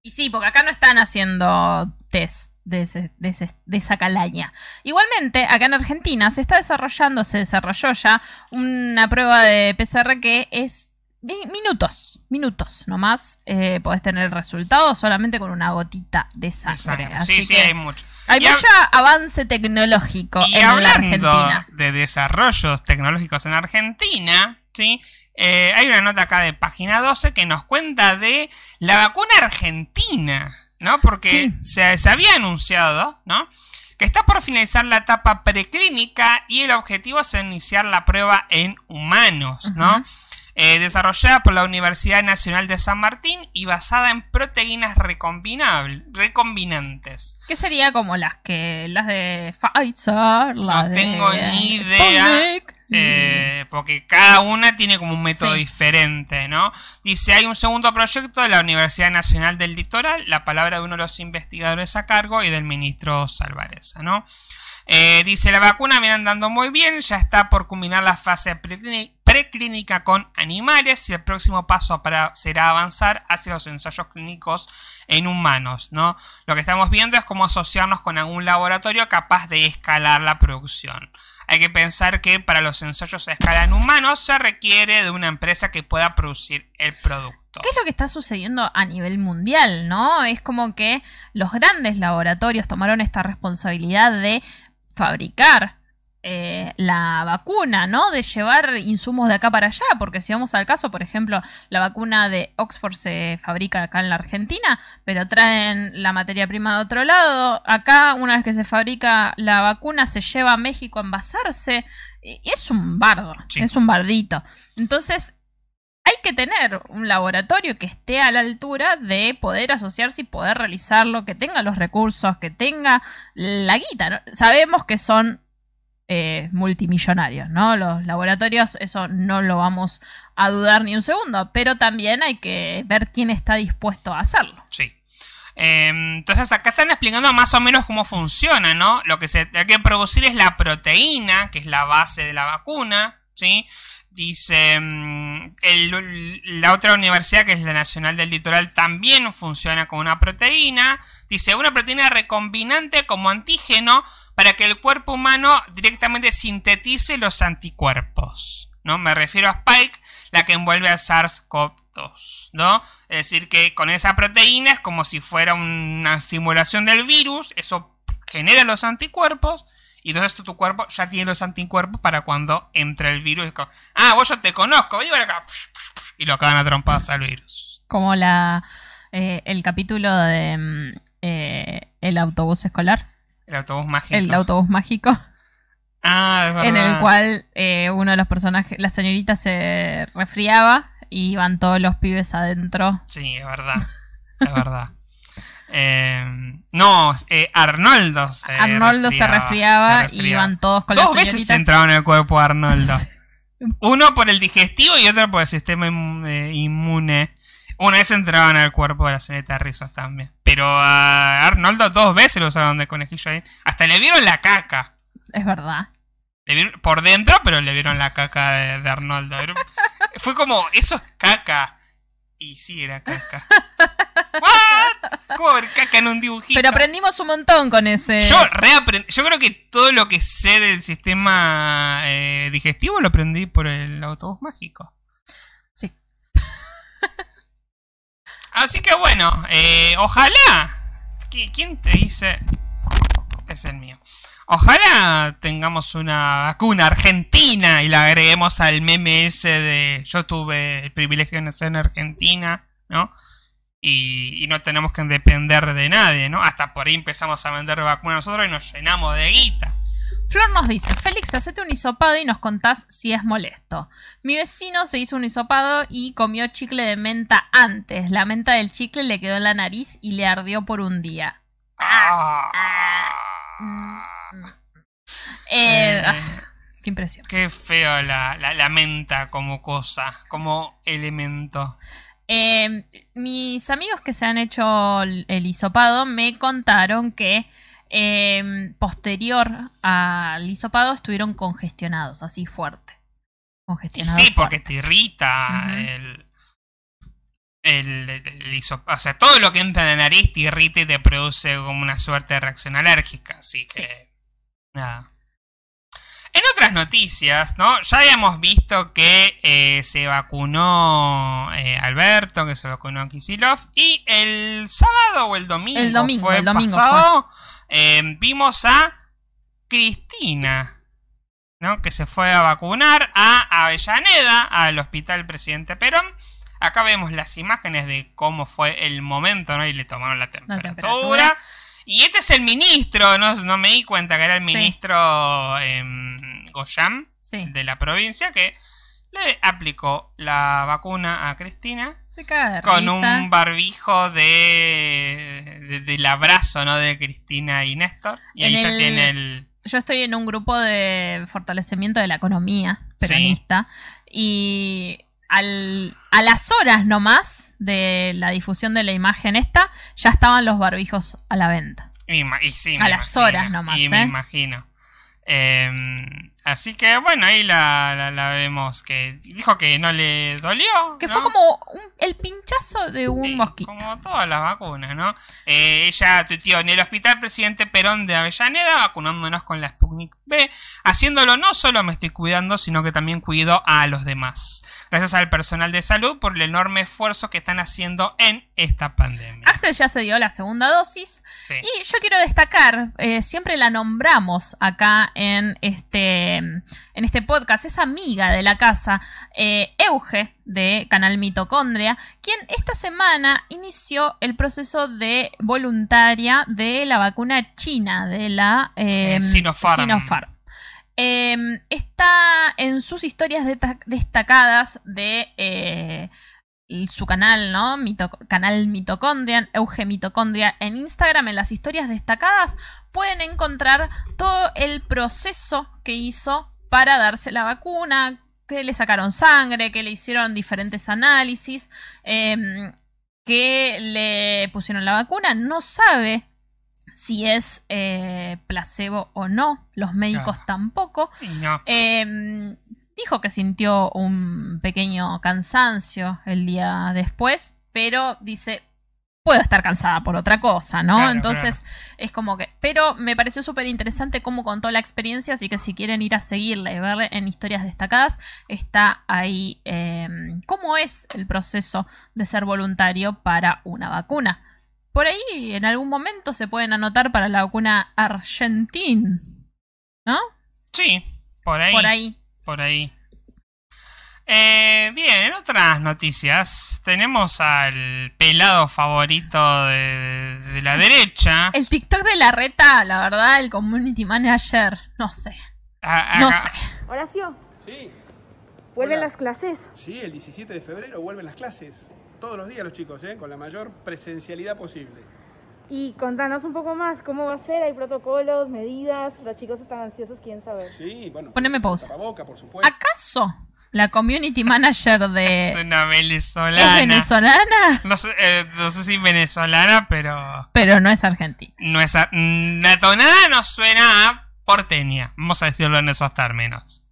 A: Y sí, porque acá no están haciendo test de, ese- de, ese- de esa calaña. Igualmente, acá en Argentina se está desarrollando, se desarrolló ya una prueba de PCR que es minutos, minutos nomás. Eh, podés tener el resultado solamente con una gotita de sangre. Así
B: Sí, sí, hay mucho.
A: hay
B: Y hab-
A: mucho avance tecnológico
B: Y
A: en la Argentina.
B: de desarrollos tecnológicos en Argentina, ¿sí? Eh, hay una nota acá de página 12 que nos cuenta de la vacuna argentina, ¿no? Porque
A: Sí.
B: se, se había anunciado, ¿no? Que está por finalizar la etapa preclínica y el objetivo es iniciar la prueba en humanos, ¿no? Eh, desarrollada por la Universidad Nacional de San Martín y basada en proteínas recombinables, recombinantes.
A: Que sería como las que las de Pfizer,
B: No
A: de
B: tengo ni idea. Eh, porque cada una tiene como un método
A: Sí.
B: diferente, ¿no? Dice, hay un segundo proyecto de la Universidad Nacional del Litoral, la palabra de uno de los investigadores a cargo y del ministro Salvareza, ¿no? Eh, dice, la vacuna viene andando muy bien, ya está por culminar la fase preclíni- preclínica con animales y el próximo paso será avanzar hacia los ensayos clínicos en humanos, ¿no? Lo que estamos viendo es cómo asociarnos con algún laboratorio capaz de escalar la producción. Hay que pensar que para los ensayos a escala en humanos se requiere de una empresa que pueda producir el producto.
A: ¿Qué es lo que está sucediendo a nivel mundial, no? Es como que los grandes laboratorios tomaron esta responsabilidad de fabricar eh, la vacuna, ¿no? De llevar insumos de acá para allá, porque si vamos al caso, por ejemplo, la vacuna de Oxford se fabrica acá en la Argentina, pero traen la materia prima de otro lado. Acá, una vez que se fabrica la vacuna, se lleva a México a envasarse. Y es un bardo,
B: Sí.
A: es un bardito. Entonces, hay que tener un laboratorio que esté a la altura de poder asociarse y poder realizarlo, que tenga los recursos, que tenga la guita. ¿no? Sabemos que son eh, multimillonarios, ¿no? Los laboratorios, eso no lo vamos a dudar ni un segundo, pero también hay que ver quién está dispuesto a hacerlo.
B: Sí. Eh, entonces acá están explicando más o menos cómo funciona, ¿no? Lo que se hay que producir es la proteína, que es la base de la vacuna, ¿sí? Dice, mm, la otra universidad, que es la Nacional del Litoral, también funciona con una proteína. Dice, una proteína recombinante como antígeno para que el cuerpo humano directamente sintetice los anticuerpos, ¿no? Me refiero a Spike, la que envuelve al SARS-CoV-2, ¿no? Es decir, que con esa proteína es como si fuera una simulación del virus, eso genera los anticuerpos, y entonces tu, cuerpo ya tiene los anticuerpos para cuando entre el virus. ah, vos yo te conozco, ven acá. Y lo acaban a al virus.
A: Como la eh, el capítulo de mm, eh, el autobús escolar,
B: El autobús mágico.
A: el autobús mágico.
B: Ah, es verdad.
A: en el cual eh, uno de los personajes, la señorita se resfriaba y iban todos los pibes adentro.
B: Sí, es verdad. Es verdad. Eh, no, eh, Arnoldo se
A: Arnoldo se resfriaba
B: se
A: y iban todos con
B: Dos
A: la
B: veces
A: señorita.
B: entraban en el cuerpo de Arnoldo. Uno por el digestivo y otro por el sistema eh, inmune. Una vez entraban al cuerpo de la señorita Rizos también. Pero a Arnoldo dos veces lo usaron de conejillo ahí. Hasta le vieron la caca.
A: Es verdad.
B: Le vieron- por dentro, pero le vieron la caca de, de Arnoldo. Fue como, eso es caca. Y sí, era caca. ¿What? ¿Cómo ver caca en un dibujito?
A: Pero aprendimos un montón con ese.
B: Yo reaprendí. Yo creo que todo lo que sé del sistema eh, digestivo lo aprendí por el autobús mágico. Así que bueno, eh, ojalá. ¿Qui- ¿Quién te dice? Es el mío. Ojalá tengamos una vacuna argentina y la agreguemos al meme ese de yo tuve el privilegio de nacer en Argentina, ¿no? Y, y no tenemos que depender de nadie, ¿no? Hasta por ahí empezamos a vender vacunas nosotros y nos llenamos de guita.
A: Flor nos dice, Félix, hacete un hisopado y nos contás si es molesto. Mi vecino se hizo un hisopado y comió chicle de menta antes. La menta del chicle le quedó en la nariz y le ardió por un día.
B: Ah.
A: Eh,
B: Eh,
A: ah, qué impresión.
B: Qué feo la, la, la menta como cosa, como elemento.
A: Eh, mis amigos que se han hecho el hisopado me contaron que eh, posterior al hisopado estuvieron congestionados, así fuerte. Congestionados.
B: sí, porque te irrita el, el, el- O sea, todo lo que entra en la nariz te irrita y te produce como una suerte de reacción alérgica. Así que. Nada. En otras noticias, ¿no? Ya habíamos visto que eh, se vacunó eh, Alberto, que se vacunó Kisilov. Y el sábado o el domingo,
A: El domingo,
B: fue
A: el domingo
B: pasado, eh, vimos a Cristina, ¿no? Que se fue a vacunar a Avellaneda, al Hospital Presidente Perón. Acá vemos las imágenes de cómo fue el momento, ¿no? Y le tomaron la temperatura.
A: temperatura.
B: Y este es el ministro, no, no me di cuenta que era el
A: Sí.
B: ministro em, Goyam
A: Sí.
B: de la provincia que le aplicó la vacuna a Cristina
A: Se caga de
B: con
A: risa.
B: un barbijo de, de- del abrazo, ¿no? De Cristina y Néstor. Y ahí
A: En
B: ya
A: el-
B: tiene el...
A: Yo estoy en un grupo de fortalecimiento de la economía peronista y al- a las horas nomás de la difusión de la imagen esta, ya estaban los barbijos a la venta.
B: y ma- y sí,
A: A las
B: imagino,
A: horas nomás,
B: Y me
A: ¿eh?
B: imagino. Em, así que bueno, ahí la, la- la vemos que dijo que no le dolió.
A: Que
B: ¿no?
A: fue como un- el pinchazo de un
B: Sí,
A: mosquito.
B: Como todas las vacunas, ¿no? Eh, ella tuiteó en el Hospital Presidente Perón de Avellaneda, vacunándonos con la Sputnik B. Haciéndolo no solo me estoy cuidando, sino que también cuido a los demás. Gracias al personal de salud por el enorme esfuerzo que están haciendo en esta pandemia.
A: Axel ya se dio la segunda dosis
B: Sí.
A: y yo quiero destacar, eh, siempre la nombramos acá en este, en este podcast, es amiga de la casa, eh, Euge de Canal Mitocondria, quien esta semana inició el proceso de voluntaria de la vacuna china, de la eh,
B: Eh, Sinopharm.
A: Sinopharm. Eh, está en sus historias destacadas de su canal, ¿no? Mito- canal Mitocondria, Euge Mitocondria en Instagram, en las historias destacadas, pueden encontrar todo el proceso que hizo para darse la vacuna, que le sacaron sangre, que le hicieron diferentes análisis, eh, que le pusieron la vacuna. No sabe si es eh, placebo o no, los médicos tampoco.
B: No.
A: Eh, dijo que sintió un pequeño cansancio el día después, pero dice, puedo estar cansada por otra cosa, ¿no?
B: Claro,
A: Entonces es como que... Pero me pareció súper interesante cómo contó la experiencia, así que si quieren ir a seguirla y verla en historias destacadas, está ahí eh, cómo es el proceso de ser voluntario para una vacuna. Por ahí en algún momento se pueden anotar para la vacuna Argentina, ¿no?
B: Sí, por ahí.
A: Por ahí.
B: Por ahí. Eh, bien, en otras noticias tenemos al pelado favorito de, de la derecha.
A: El TikTok de la reta, la verdad, el community manager, no sé.
B: a-
A: No sé.
C: Horacio,
D: Sí.
C: vuelven
D: Hola.
C: las clases.
D: Sí, el 17 de febrero vuelven las clases. Todos los días los chicos, ¿eh? Con la mayor presencialidad posible.
C: Y contanos un poco más, ¿cómo va a ser? ¿Hay protocolos, medidas? Los chicos están ansiosos, quieren saber.
D: Sí, bueno.
A: Poneme pausa.
D: Tapaboca, por supuesto.
A: ¿Acaso la community manager
B: es
A: de... ¿Es
B: venezolana.
A: venezolana?
B: No sé, eh, no sé si venezolana, pero
A: Pero no es argentina.
B: no es a- mm, la tonada no suena a porteña. Vamos a decirlo en esos términos.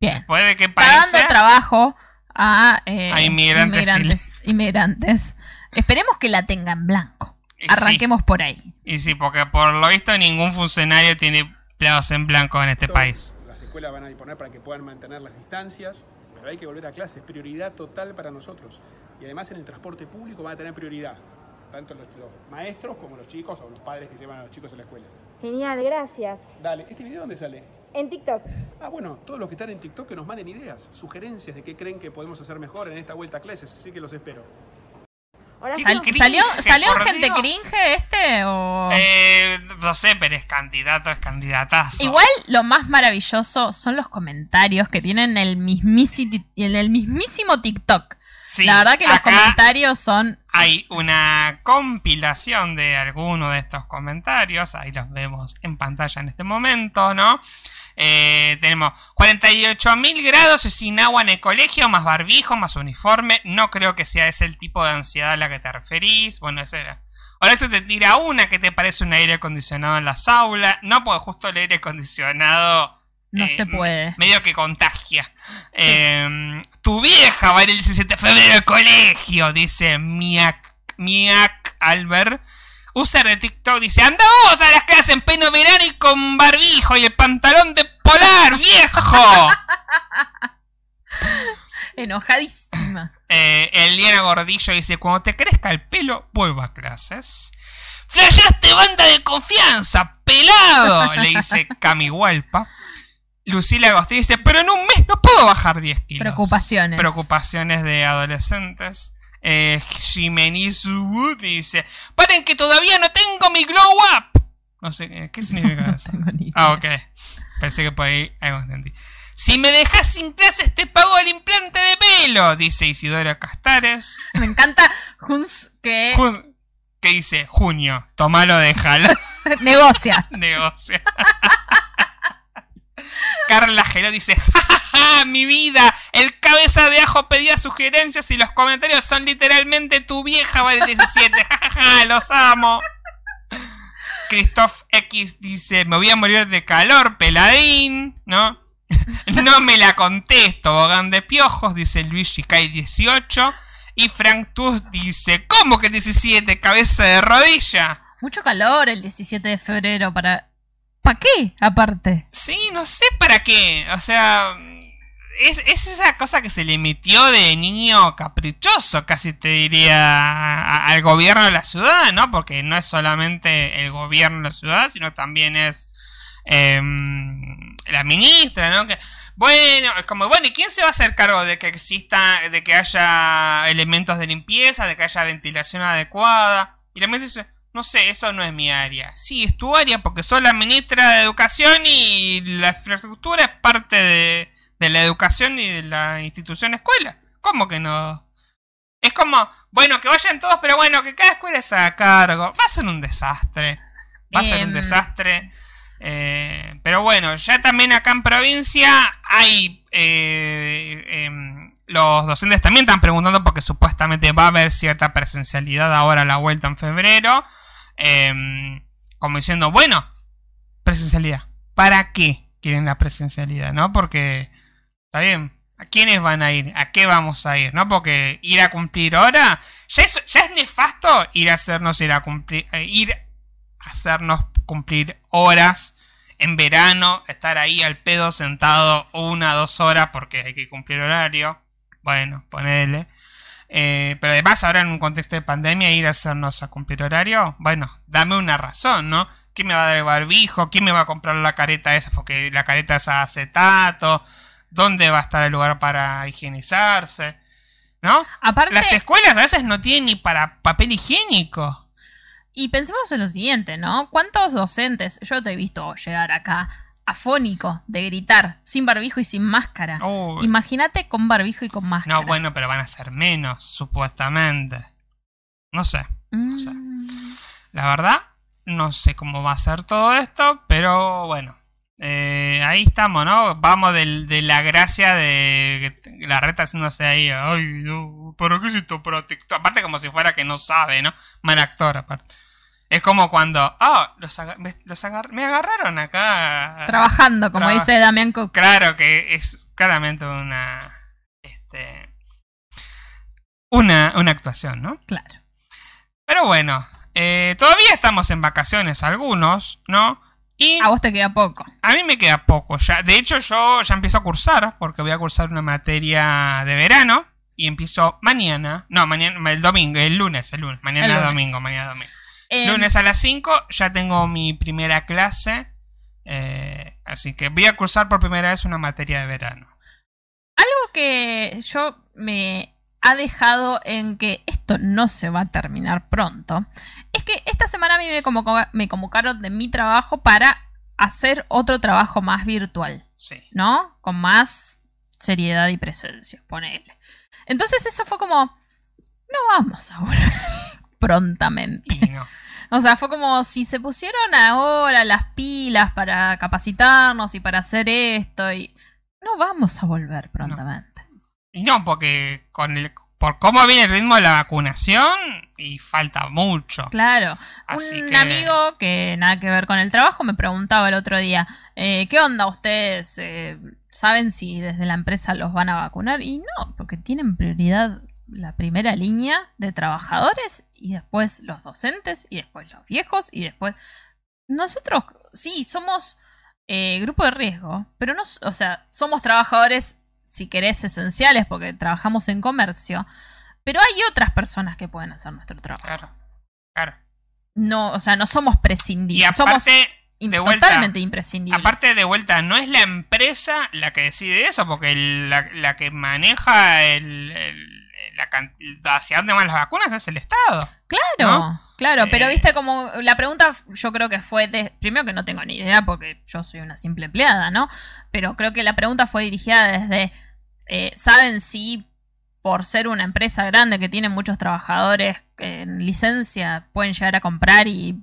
A: Bien.
B: Puede que
A: Está dando trabajo a, eh,
B: A inmigrantes
A: inmigrantes, inmigrantes. Esperemos que la tenga en blanco.
B: Y
A: Arranquemos por ahí.
B: Y sí, porque por lo visto ningún funcionario tiene empleados en blanco en este país.
D: Las escuelas van a disponer para que puedan mantener las distancias, pero hay que volver a clases. Prioridad total para nosotros. Y además en el transporte público van a tener prioridad. Tanto los, los maestros como los chicos o los padres que llevan a los chicos a la escuela.
C: Genial, gracias.
D: Dale, ¿este video dónde sale?
C: En TikTok.
D: Ah, bueno, todos los que están en TikTok que nos manden ideas, sugerencias de qué creen que podemos hacer mejor en esta vuelta a clases, así que los espero.
A: Sal-
B: cringe,
A: ¿Salió, ¿salió gente
B: Dios.
A: cringe este o...?
B: Eh, no sé, pero es candidato, es candidatazo.
A: Igual lo más maravilloso son los comentarios que tienen el en el mismísimo TikTok.
B: Sí,
A: La verdad que los comentarios son...
B: Hay una compilación de algunos de estos comentarios. Ahí los vemos en pantalla en este momento, ¿no? Eh, tenemos 48.000 grados sin agua en el colegio, más barbijo, más uniforme. No creo que sea ese el tipo de ansiedad a la que te referís. Bueno, ese era. Ahora se te tira una que te parece un aire acondicionado en las aulas. No, porque justo el aire acondicionado
A: No
B: eh,
A: se puede.
B: Medio que contagia. Eh, tu vieja va a ir el 17 de febrero al colegio, dice Miak, Miak Albert. User de TikTok dice, anda vos a las clases en pleno verano y con barbijo y el pantalón de polar, viejo.
A: Enojadísima.
B: Eh, Eliana Gordillo dice, cuando te crezca el pelo, vuelva a clases. ¡Flashaste banda de confianza, pelado! Le dice Cami Hualpa. Lucila Agostín dice, pero en un mes no puedo bajar 10 kilos.
A: Preocupaciones.
B: Preocupaciones de adolescentes. Eh, Jiménez Wood dice, paren que todavía no tengo mi glow up. No sé, eh, ¿qué significa
A: No
B: eso?
A: tengo ni idea.
B: Ah, ok. Pensé que por ahí algo entendí. Si me dejas sin clases te pago el implante de pelo, dice Isidora Castares.
A: Me encanta Huns que
B: Ju- ¿Qué dice? Junio. Tomalo, déjalo.
A: negocia.
B: Negocia. Carla Gelo dice, jajaja, mi vida, el cabeza de ajo pedía sugerencias y los comentarios son literalmente tu vieja va el 17, jajaja, los amo. Christoph X dice, me voy a morir de calor, peladín, ¿no? No me la contesto, Bogán de Piojos, dice Luis Shikai 18. Y Frank Tuz dice, ¿cómo que 17? Cabeza de rodilla.
A: Mucho calor el 17 de febrero para... ¿Para qué? Aparte.
B: Sí, no sé para qué. O sea, es, es esa cosa que se le metió de niño caprichoso, casi te diría, al gobierno de la ciudad, ¿no? Porque no es solamente el gobierno de la ciudad, sino también es em, la ministra, ¿no? Que, bueno, es como, bueno, ¿y quién se va a hacer cargo de que exista, de que haya elementos de limpieza, de que haya ventilación adecuada? Y la ministra dice, no sé, eso no es mi área. Sí, es tu área porque soy la ministra de Educación y la infraestructura es parte de, de la educación y de la institución escuela. ¿Cómo que no? Es como, bueno, que vayan todos, pero bueno, que cada escuela se haga cargo. Va a ser un desastre. Va a ser un desastre. Eh, pero bueno, ya también acá en provincia hay... eh, em, los docentes también están preguntando porque supuestamente va a haber cierta presencialidad ahora a la vuelta en febrero. Em, como diciendo, bueno, presencialidad. ¿Para qué quieren la presencialidad? ¿No? Porque, está bien, ¿a quiénes van a ir? ¿A qué vamos a ir? ¿No? Porque ir a cumplir hora, ya es, ya es nefasto ir a hacernos ir a cumplir, eh, ir a hacernos cumplir horas en verano, estar ahí al pedo sentado una, dos horas porque hay que cumplir horario. Bueno, ponele. Eh, pero además ahora en un contexto de pandemia ir a hacernos a cumplir horario, bueno, dame una razón, ¿no? ¿Quién me va a dar el barbijo? ¿Quién me va a comprar la careta esa? Porque la careta es acetato. ¿Dónde va a estar el lugar para higienizarse? ¿No?
A: Aparte,
B: Las escuelas a veces no tienen ni para papel higiénico.
A: y pensemos en lo siguiente, ¿no? ¿Cuántos docentes, yo te he visto llegar acá afónico de gritar, sin barbijo y sin máscara. Imagínate con barbijo y con máscara.
B: No, bueno, pero van a ser menos, supuestamente. No sé.
A: Mm,
B: sé. La verdad, no sé cómo va a ser todo esto, pero bueno. Eh, ahí estamos, ¿no? Vamos de, la gracia de que la reta haciéndose ahí. Ay, no, ¿para qué es esto para TikTok? Aparte, como si fuera que no sabe, ¿no? Mal actor, aparte. Es como cuando. Ah, los, me, los agar- me agarraron acá.
A: Trabajando, como dice Damián Cook.
B: Claro que es claramente una. Este. Una, una actuación, ¿no?
A: Claro.
B: Pero bueno, eh, todavía estamos en vacaciones algunos, ¿no? Y
A: A vos te queda poco.
B: a mí me queda poco ya. De hecho, yo ya empiezo a cursar, porque voy a cursar una materia de verano. Y empiezo mañana. No, mañana, el domingo, el lunes, el lunes. Mañana
A: El lunes.
B: domingo, mañana domingo.
A: Eh,
B: Lunes a las 5 ya tengo mi primera clase. eh, así que voy a cursar por primera vez una materia de verano.
A: Algo que yo me ha dejado en que esto no se va a terminar pronto es que esta semana a mí me, me convocaron de mi trabajo para hacer otro trabajo más virtual,
B: Sí.
A: ¿no? Con más seriedad y presencia, ponele. Entonces eso fue como, no vamos a volver prontamente.
B: Y no.
A: O sea, fue como si se pusieron ahora las pilas para capacitarnos y para hacer esto y no vamos a volver prontamente.
B: Y no, porque con el, por cómo viene el ritmo de la vacunación, y falta mucho.
A: Claro.
B: Así
A: Un
B: que-
A: amigo que nada que ver con el trabajo me preguntaba el otro día, eh, ¿qué onda ustedes? eh, ¿Saben si desde la empresa los van a vacunar? Y no, porque tienen prioridad la primera línea de trabajadores y después los docentes y después los viejos y después... Nosotros sí somos eh, grupo de riesgo, pero no, o sea, somos trabajadores, si querés, esenciales porque trabajamos en comercio, pero hay otras personas que pueden hacer nuestro trabajo.
B: Claro. Claro.
A: No, o sea, no somos
B: Y
A: prescindibles. somos
B: aparte, de vuelta-
A: totalmente imprescindibles.
B: aparte de vuelta, no es la empresa la que decide eso, porque el- la, la que maneja el, el- la hacia dónde van las vacunas es el Estado.
A: claro,
B: ¿no?
A: claro, pero
B: Eh.
A: viste como la pregunta yo creo que fue de, primero que no tengo ni idea porque yo soy una simple empleada, ¿no? Pero creo que la pregunta fue dirigida desde eh, ¿saben si por ser una empresa grande que tiene muchos trabajadores en licencia pueden llegar a comprar y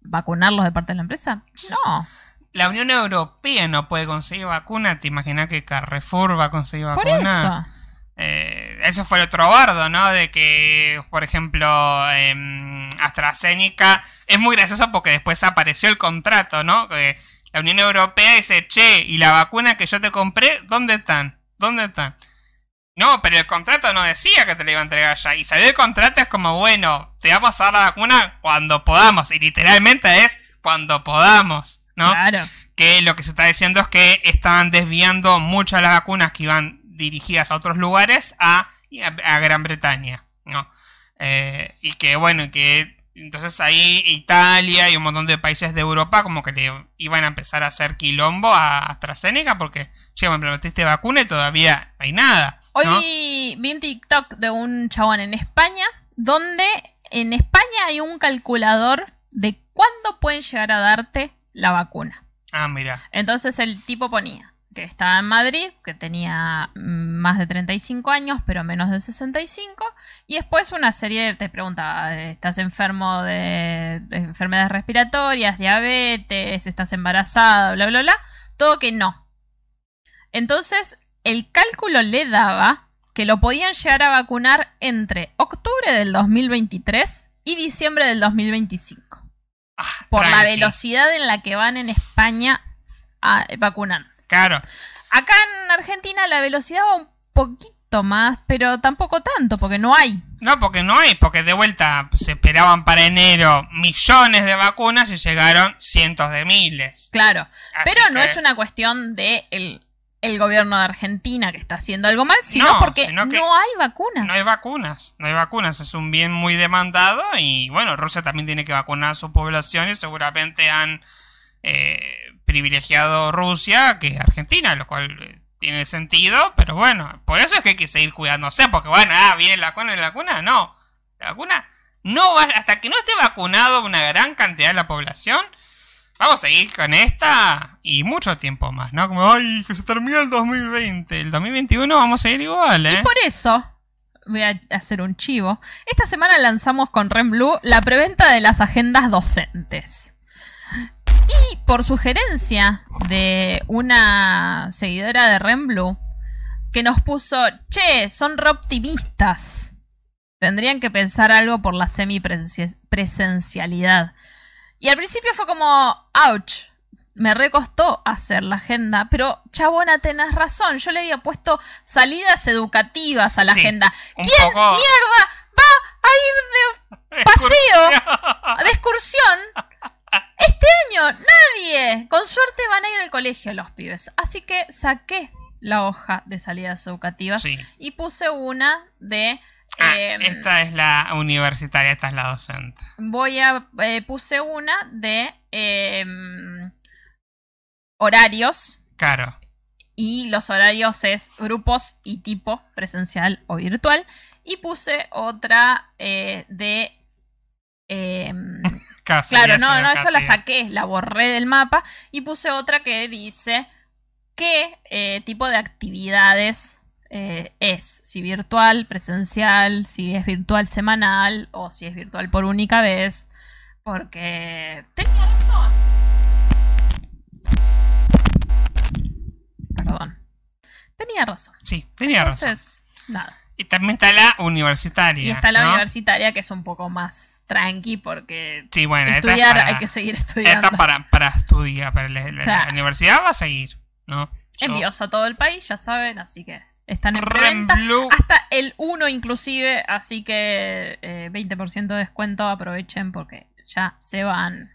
A: vacunarlos de parte de la empresa? No.
B: La Unión Europea no puede conseguir vacuna, te imaginas que Carrefour va a conseguir
A: Por
B: vacuna.
A: eso.
B: Eh, eso fue el otro bardo, ¿no? De que, por ejemplo, em, AstraZeneca es muy gracioso porque después apareció el contrato, ¿no? Que la Unión Europea dice, che, ¿y la vacuna que yo te compré, dónde están? ¿Dónde están? No, pero el contrato no decía que te la iba a entregar ya. Y salió el contrato, es como, bueno, te vamos a dar la vacuna cuando podamos. Y literalmente es cuando podamos, ¿no?
A: Claro.
B: que lo que se está diciendo es que estaban desviando muchas de las vacunas que iban dirigidas a otros lugares a, a Gran Bretaña, ¿no? Eh, y que bueno, y que entonces ahí Italia y un montón de países de Europa como que le iban a empezar a hacer quilombo a AstraZeneca porque, che, me prometiste vacuna y todavía no hay nada.
A: Hoy
B: ¿no?
A: vi, vi un TikTok de un chabón en España donde en España hay un calculador de cuándo pueden llegar a darte la vacuna.
B: Ah, mira.
A: Entonces el tipo ponía que estaba en Madrid, que tenía más de 35 años, pero menos de 65, y después una serie de, te preguntaba, ¿estás enfermo de, de enfermedades respiratorias, diabetes, estás embarazada, bla, bla, bla? Todo que no. Entonces, el cálculo le daba que lo podían llegar a vacunar entre octubre del 2023 y diciembre del 2025
B: Ah,
A: por la velocidad en la que van en España a vacunar.
B: Claro.
A: Acá en Argentina la velocidad va un poquito más, pero tampoco tanto, porque no hay.
B: No, porque no hay, porque de vuelta se esperaban para enero millones de vacunas y llegaron cientos de miles.
A: Claro.
B: Así
A: pero no es una cuestión de el, el gobierno de Argentina que está haciendo algo mal, sino
B: No,
A: porque
B: sino
A: no hay vacunas.
B: No hay vacunas, no hay vacunas, es un bien muy demandado y bueno, Rusia también tiene que vacunar a su población y seguramente han eh, privilegiado Rusia que Argentina, lo cual eh, tiene sentido, pero bueno, por eso es que hay que seguir cuidándose, porque bueno, ah, viene la vacuna, viene la vacuna, no, la vacuna no va, hasta que no esté vacunado una gran cantidad de la población, vamos a seguir con esta y mucho tiempo más, ¿no? Como, ay, que se termina el 2020. El 2021 vamos a seguir igual, ¿eh?
A: Y por eso, voy a hacer un chivo. Esta semana lanzamos con Renblue la preventa de las agendas docentes. Y por sugerencia de una seguidora de Renblue que nos puso, che, son re optimistas. Tendrían que pensar algo por la semipresencialidad. Y al principio fue como, ouch, me recostó hacer la agenda, pero chabona, tenés razón, yo le había puesto salidas educativas a la
B: Sí,
A: agenda. ¿Quién
B: poco-
A: mierda va a ir de paseo, de excursión? Este año, nadie. Con suerte van a ir al colegio los pibes. Así que saqué la hoja de salidas educativas
B: Sí.
A: y puse una de...
B: Ah,
A: em,
B: esta es la universitaria, esta es la docente.
A: voy a eh, puse una de em, horarios
B: Claro.
A: y los horarios es grupos y tipo presencial o virtual y puse otra eh, de em,
B: Claro,
A: no no eso la saqué la borré del mapa y puse otra que dice qué eh, tipo de actividades eh, es si virtual presencial si es virtual semanal o si es virtual por única vez porque tenía razón perdón tenía razón
B: Sí, tenía razón.
A: entonces nada
B: Y también está la universitaria.
A: y está la
B: ¿no?
A: universitaria que es un poco más tranqui porque
B: Sí, bueno, esta es
A: estudiar
B: para-
A: hay que seguir
B: Esta
A: estudiando
B: es para, para estudiar, para la, la-
A: Claro.
B: la universidad va a seguir, ¿no? Yo-
A: envíos a todo el país ya saben así que están en preventa hasta el 1 inclusive así que eh, 20% de descuento aprovechen porque ya se van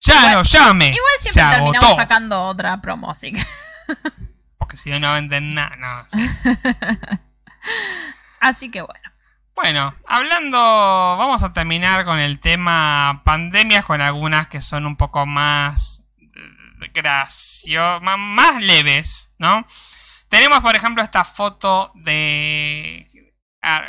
B: ya
A: igual-
B: no llame.
A: igual
B: se
A: siempre terminamos
B: agotó.
A: sacando otra promo así que
B: Porque si no, no venden nada. No, sí.
A: así que bueno
B: Bueno, hablando, vamos a terminar con el tema pandemias, con algunas que son un poco más graciosas, más leves, ¿no? Tenemos, por ejemplo, esta foto de...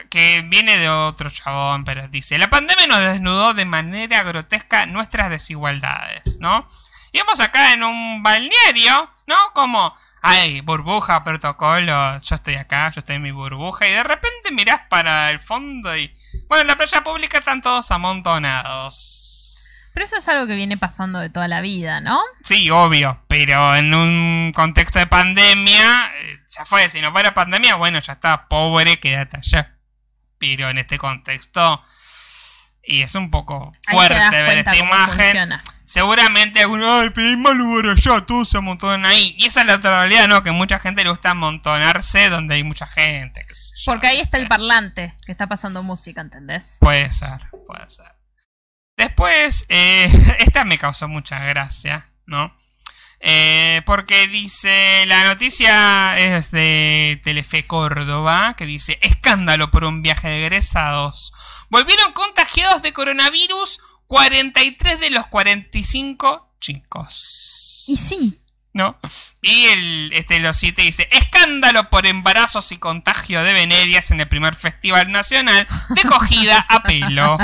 B: que viene de otro chabón, pero dice, la pandemia nos desnudó de manera grotesca nuestras desigualdades, ¿no? Y vamos acá en un balneario, ¿no? Como, ay, burbuja, protocolo, yo estoy acá, yo estoy en mi burbuja, y de repente mirás para el fondo y... Bueno, en la playa pública están todos amontonados.
A: Pero eso es algo que viene pasando de toda la vida ¿no?
B: Sí, obvio, pero en un contexto de pandemia, eh, ya fue, si no fuera pandemia, bueno, ya está, pobre, quédate allá. Pero en este contexto, y es un poco fuerte ver esta imagen.
A: funciona
B: Seguramente alguno, ay, hay mal lugar allá, todos se amontonan ahí. Y esa es la otra realidad, ¿no? Que mucha gente le gusta amontonarse donde hay mucha gente. qué sé yo,
A: porque ahí está el
B: ¿viste?
A: parlante que está pasando música ¿entendés?
B: Puede ser, puede ser. Después, eh, esta me causó mucha gracia, ¿no? Eh, porque dice, la noticia es de Telefe Córdoba, que dice, escándalo por un viaje de egresados. Volvieron contagiados de coronavirus 43 de los 45 chicos.
A: y sí
B: ¿no? Y el, este, los siete dice, escándalo por embarazos y contagio de venerias en el primer Festival Nacional de Cogida a Pelo,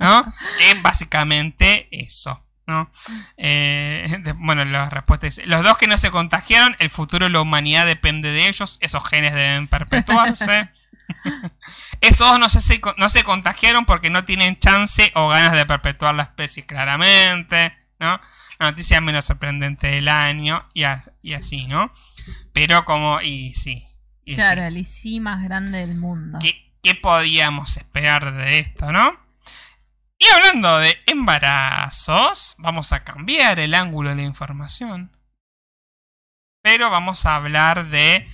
B: ¿no? Que es básicamente eso, ¿no? Eh, bueno, la respuesta dice, los dos que no se contagiaron, el futuro de la humanidad depende de ellos, esos genes deben perpetuarse. Esos no se- no se contagiaron porque no tienen chance o ganas de perpetuar la especie claramente, ¿no? La noticia menos sorprendente del año y, a- y así, ¿no? Pero como, y sí. y
A: claro el sí más grande del mundo
B: ¿Qué, qué podíamos esperar de esto, no? Y hablando de embarazos, vamos a cambiar el ángulo de la información. Pero vamos a hablar de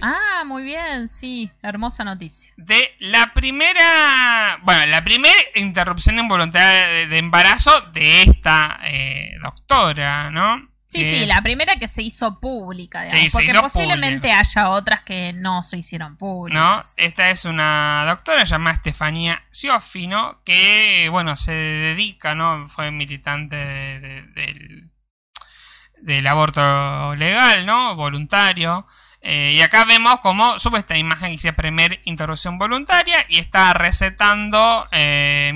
A: Ah, muy bien, sí, hermosa noticia.
B: de la primera, bueno, la primera interrupción involuntaria de, de embarazo de esta eh, doctora, ¿no?
A: Sí,
B: Que-
A: sí, la primera que se hizo pública, digamos,
B: Sí,
A: porque posiblemente haya otras que no se hicieron
B: ¿no?
A: públicas.
B: Esta es una doctora llamada Estefanía Ciofino que, bueno, se dedica, ¿no? Fue militante de- de- del, del aborto legal, ¿no? Voluntario. Eh, y acá vemos cómo sube esta imagen que dice primer interrupción voluntaria y está recetando eh,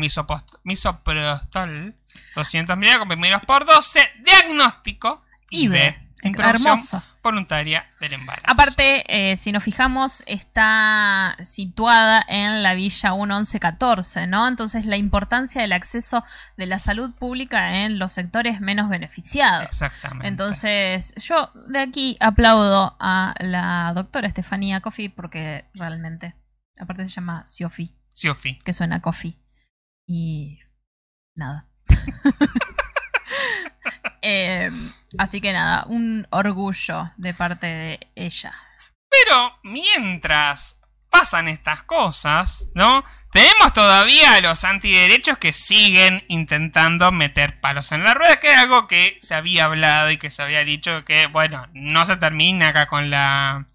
B: misoprostol 200 mg comprimidos por 12, diagnóstico
A: IBE.
B: Interrupción
A: Hermoso.
B: voluntaria del embarazo.
A: Aparte, eh, si nos fijamos, está situada en la Villa 1114, ¿no? Entonces, la importancia del acceso de la salud pública en los sectores menos beneficiados.
B: Exactamente.
A: Entonces, yo de aquí aplaudo a la doctora Estefanía Coffee porque realmente, aparte se llama Siofi,
B: Siofi.
A: que suena a coffee. Y nada. Eh, así que nada, un orgullo de parte de ella.
B: Pero mientras pasan estas cosas, ¿no? Tenemos todavía a los antiderechos que siguen intentando meter palos en la rueda, que es algo que se había hablado y que se había dicho que, bueno, no se termina acá con la.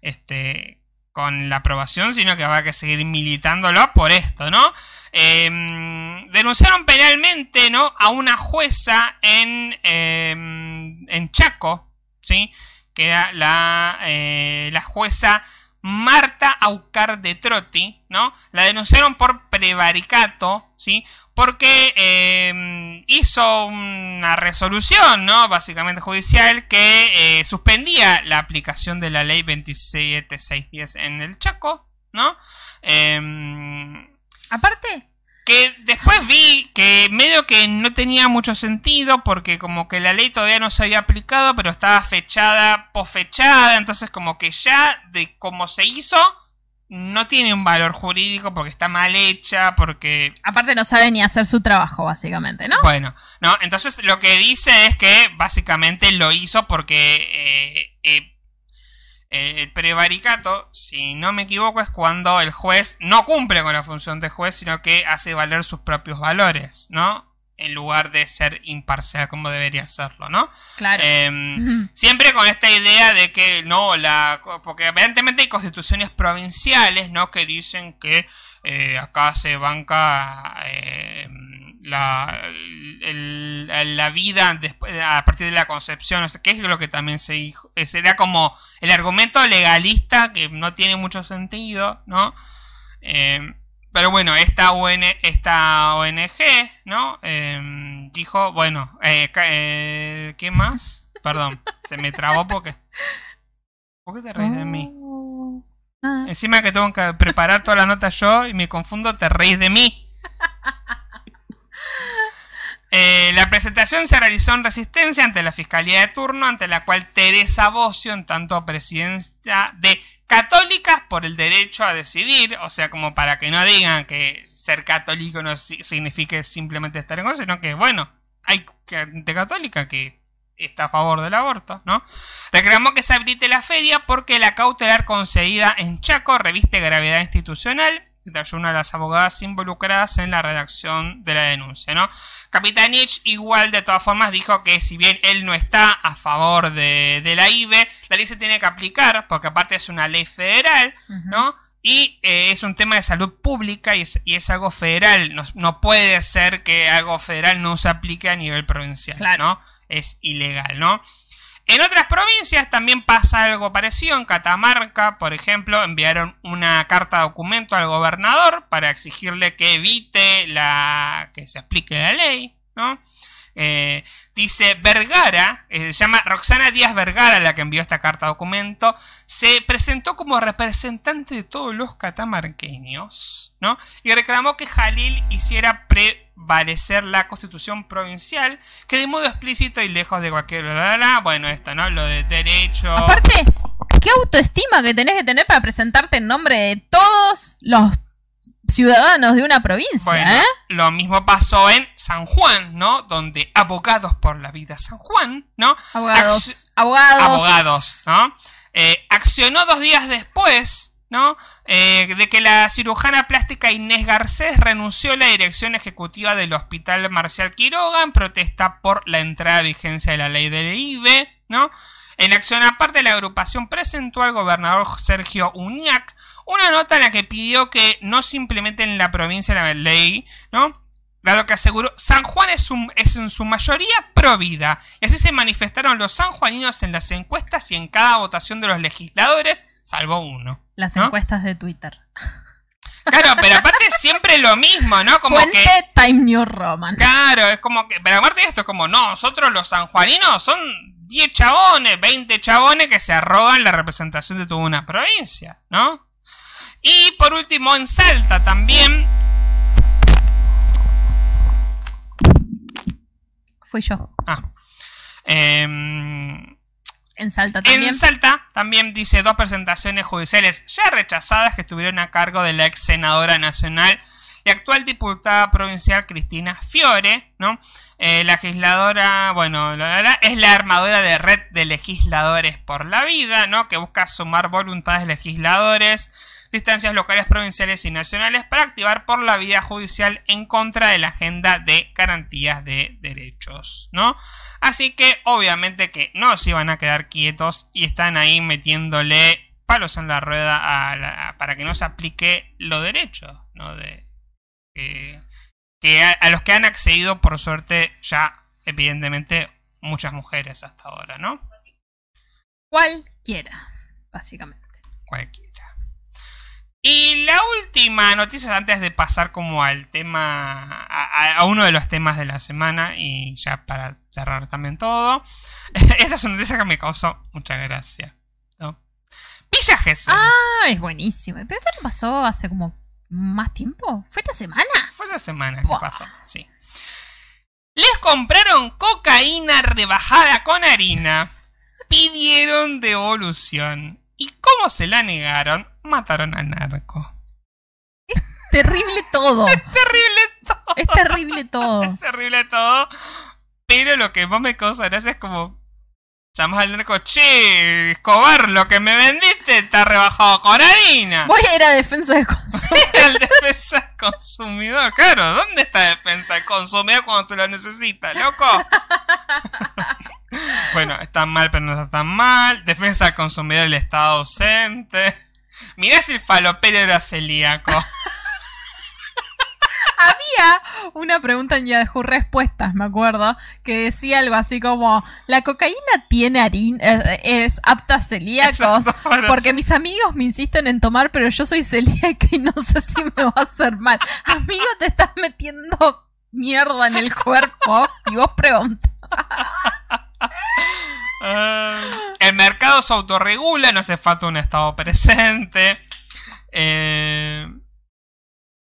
B: Este. con la aprobación, sino que a que seguir militándolo por esto, ¿no? Em, denunciaron penalmente, ¿no? A una jueza en. em, en Chaco, ¿sí? que era la, eh, la jueza Marta Aucar de Trotti, ¿no? La denunciaron por prevaricato, ¿sí? Porque eh, hizo una resolución, ¿no? Básicamente judicial que eh, suspendía la aplicación de la ley 27610 en el Chaco, ¿no? Em,
A: Aparte,
B: que después vi que medio que no tenía mucho sentido porque como que la ley todavía no se había aplicado, pero estaba fechada, posfechada, entonces como que ya de cómo se hizo no tiene un valor jurídico porque está mal hecha, porque
A: aparte no sabe ni hacer su trabajo, básicamente, ¿no?
B: bueno, no, entonces lo que dice es que básicamente lo hizo porque eh, eh, eh, el prevaricato, si no me equivoco, es cuando el juez no cumple con la función de juez, sino que hace valer sus propios valores, ¿no? En lugar de ser imparcial como debería serlo, ¿no?
A: Claro.
B: Em. Siempre con esta idea de que no, la. Porque evidentemente hay constituciones provinciales, ¿no? Que dicen que eh, acá se banca eh, la, el- la vida después, a partir de la concepción, o sea, que es lo que también se dijo. eh, Sería como el argumento legalista que no tiene mucho sentido, ¿no? Eh, pero bueno, esta, esta ONG, ¿no? Eh, dijo, bueno, eh, ¿qué más? Perdón, se me trabó porque... ¿Por qué te reís de mí?
A: Oh.
B: Encima que tengo que preparar toda la nota yo y me confundo, te reís de mí. Eh, la presentación se realizó en resistencia ante la Fiscalía de turno, ante la cual Teresa Bocio, en tanto presidencia de Católicas por el derecho a decidir, o sea, como para que no digan que ser católico no si- signifique simplemente estar en contra, sino que, bueno, hay gente católica que está a favor del aborto, ¿no? Reclamó que se habilite la feria porque la cautelar concedida en Chaco reviste gravedad institucional. Detalló una de las abogadas involucradas en la redacción de la denuncia, ¿no? Capitanich igual de todas formas dijo que si bien él no está a favor de, de la IBE, la ley se tiene que aplicar porque aparte es una ley federal. ¿no? Y eh, es un tema de salud pública y es, y es algo federal. No, no puede ser que algo federal no se aplique a nivel provincial,
A: Claro.
B: ¿no? Es ilegal, ¿no? En otras provincias también pasa algo parecido. En Catamarca, por ejemplo, enviaron una carta documento al gobernador para exigirle que evite la que se aplique la ley, ¿no? Eh, dice Vergara, eh, se llama Roxana Díaz Vergara, la que envió esta carta documento, se presentó como representante de todos los catamarqueños, ¿no? Y reclamó que Jalil hiciera prevalecer la constitución provincial, que de modo explícito y lejos de cualquier... bla, bla, bla, bueno, esto, ¿no? Lo de derecho...
A: Aparte, ¿qué autoestima que tenés que tener para presentarte en nombre de todos los ciudadanos de una provincia,
B: Bueno,
A: eh?
B: lo mismo pasó en San Juan, ¿no? Donde Abogados por la Vida San Juan, ¿no?
A: Abogados. Abogados.
B: abogados, ¿no? Eh, accionó dos días después, ¿no? Eh, de que la cirujana plástica Inés Garcés renunció a la dirección ejecutiva del Hospital Marcial Quiroga en protesta por la entrada a vigencia de la ley del IBE, ¿no? En acción aparte, la agrupación presentó al gobernador Sergio Uñac una nota en la que pidió que no se implemente en la provincia la ley, ¿no? dado que aseguró San Juan es, en su mayoría pro vida. Y así se manifestaron los sanjuaninos en las encuestas y en cada votación de los legisladores, salvo uno.
A: Las
B: ¿no?
A: encuestas de Twitter.
B: Claro, pero aparte siempre lo mismo, ¿no? Como
A: Fuente
B: que.
A: Time New Roman.
B: Claro, es como que. Pero aparte de esto, es como, no, nosotros los sanjuaninos son 10 chabones, 20 chabones que se arrogan la representación de toda una provincia, ¿no? Y por último, en Salta también.
A: Fui yo.
B: Ah. em,
A: En Salta también.
B: En Salta también dice dos presentaciones judiciales ya rechazadas que estuvieron a cargo de la ex senadora nacional y actual diputada provincial Cristina Fiore, ¿no? Eh, la legisladora, bueno, la- la- es la armadora de red de legisladores por la vida, ¿no? Que busca sumar voluntades de legisladores, distancias locales, provinciales y nacionales para activar por la vía judicial en contra de la agenda de garantías de derechos, ¿no? Así que obviamente que no se iban a quedar quietos y están ahí metiéndole palos en la rueda a la- para que no se aplique lo derecho, ¿no? De, que que a, a los que han accedido, por suerte, ya evidentemente muchas mujeres hasta ahora, ¿no?
A: Cualquiera, básicamente.
B: Cualquiera. Y la última noticia antes de pasar como al tema, a, uno de los temas de la semana y ya para cerrar también todo. Esta es una noticia que me causó mucha gracia. ¿no? Villa Gesell.
A: Ah, es buenísimo. ¿Pero esto no pasó hace como más tiempo? ¿Fue esta semana?
B: Fue la semana que pasó, sí. Les compraron cocaína rebajada con harina. Pidieron devolución. ¿Y cómo se la negaron? Mataron al narco.
A: Terrible todo.
B: Terrible todo.
A: Es terrible todo.
B: terrible todo. Pero lo que más me causa gracia es como. Llamas al narco, che, Escobar, lo que me vendiste está rebajado con harina.
A: Voy a ir a defensa de consumo.
B: el defensa del consumidor. Claro, ¿dónde está defensa del consumidor cuando se lo necesita, loco? bueno, está mal, pero no está tan mal. Defensa del consumidor, el Estado ausente. Mirá si el falopero era celíaco.
A: Había una pregunta en Yahoo Respuestas, me acuerdo, que decía algo así como: ¿La cocaína tiene harina? eh, ¿Es apta a celíacos? Porque mis amigos me insisten en tomar, pero yo soy celíaca y no sé si me va a hacer mal. Amigo, te estás metiendo mierda en el cuerpo y vos preguntas.
B: Ah, el mercado se autorregula, no hace falta un Estado presente. Eh,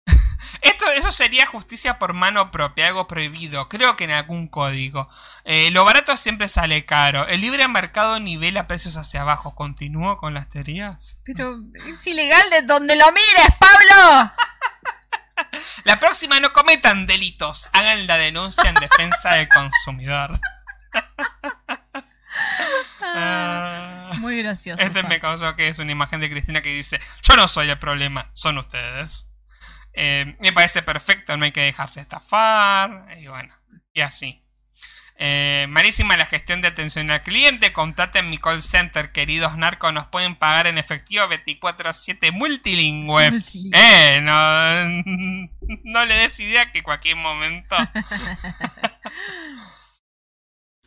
B: Esto, eso sería justicia por mano propia, algo prohibido, creo que en algún código. Eh, lo barato siempre sale caro. El libre mercado nivela precios hacia abajo. ¿Continúo con las teorías?
A: Pero es ilegal de donde lo mires, Pablo.
B: La próxima no cometan delitos. Hagan la denuncia en defensa del consumidor. Ah.
A: Muy gracioso.
B: Este
A: eso.
B: me causó que es una imagen de Cristina que dice: Yo no soy el problema, son ustedes. Eh, me parece perfecto, no hay que dejarse estafar. Y bueno, y así. Eh, malísima la gestión de atención al cliente. Contate en mi call center, queridos narcos. Nos pueden pagar en efectivo 24-7 multilingüe.
A: Multilingüe.
B: Eh, no, no le des idea que cualquier momento.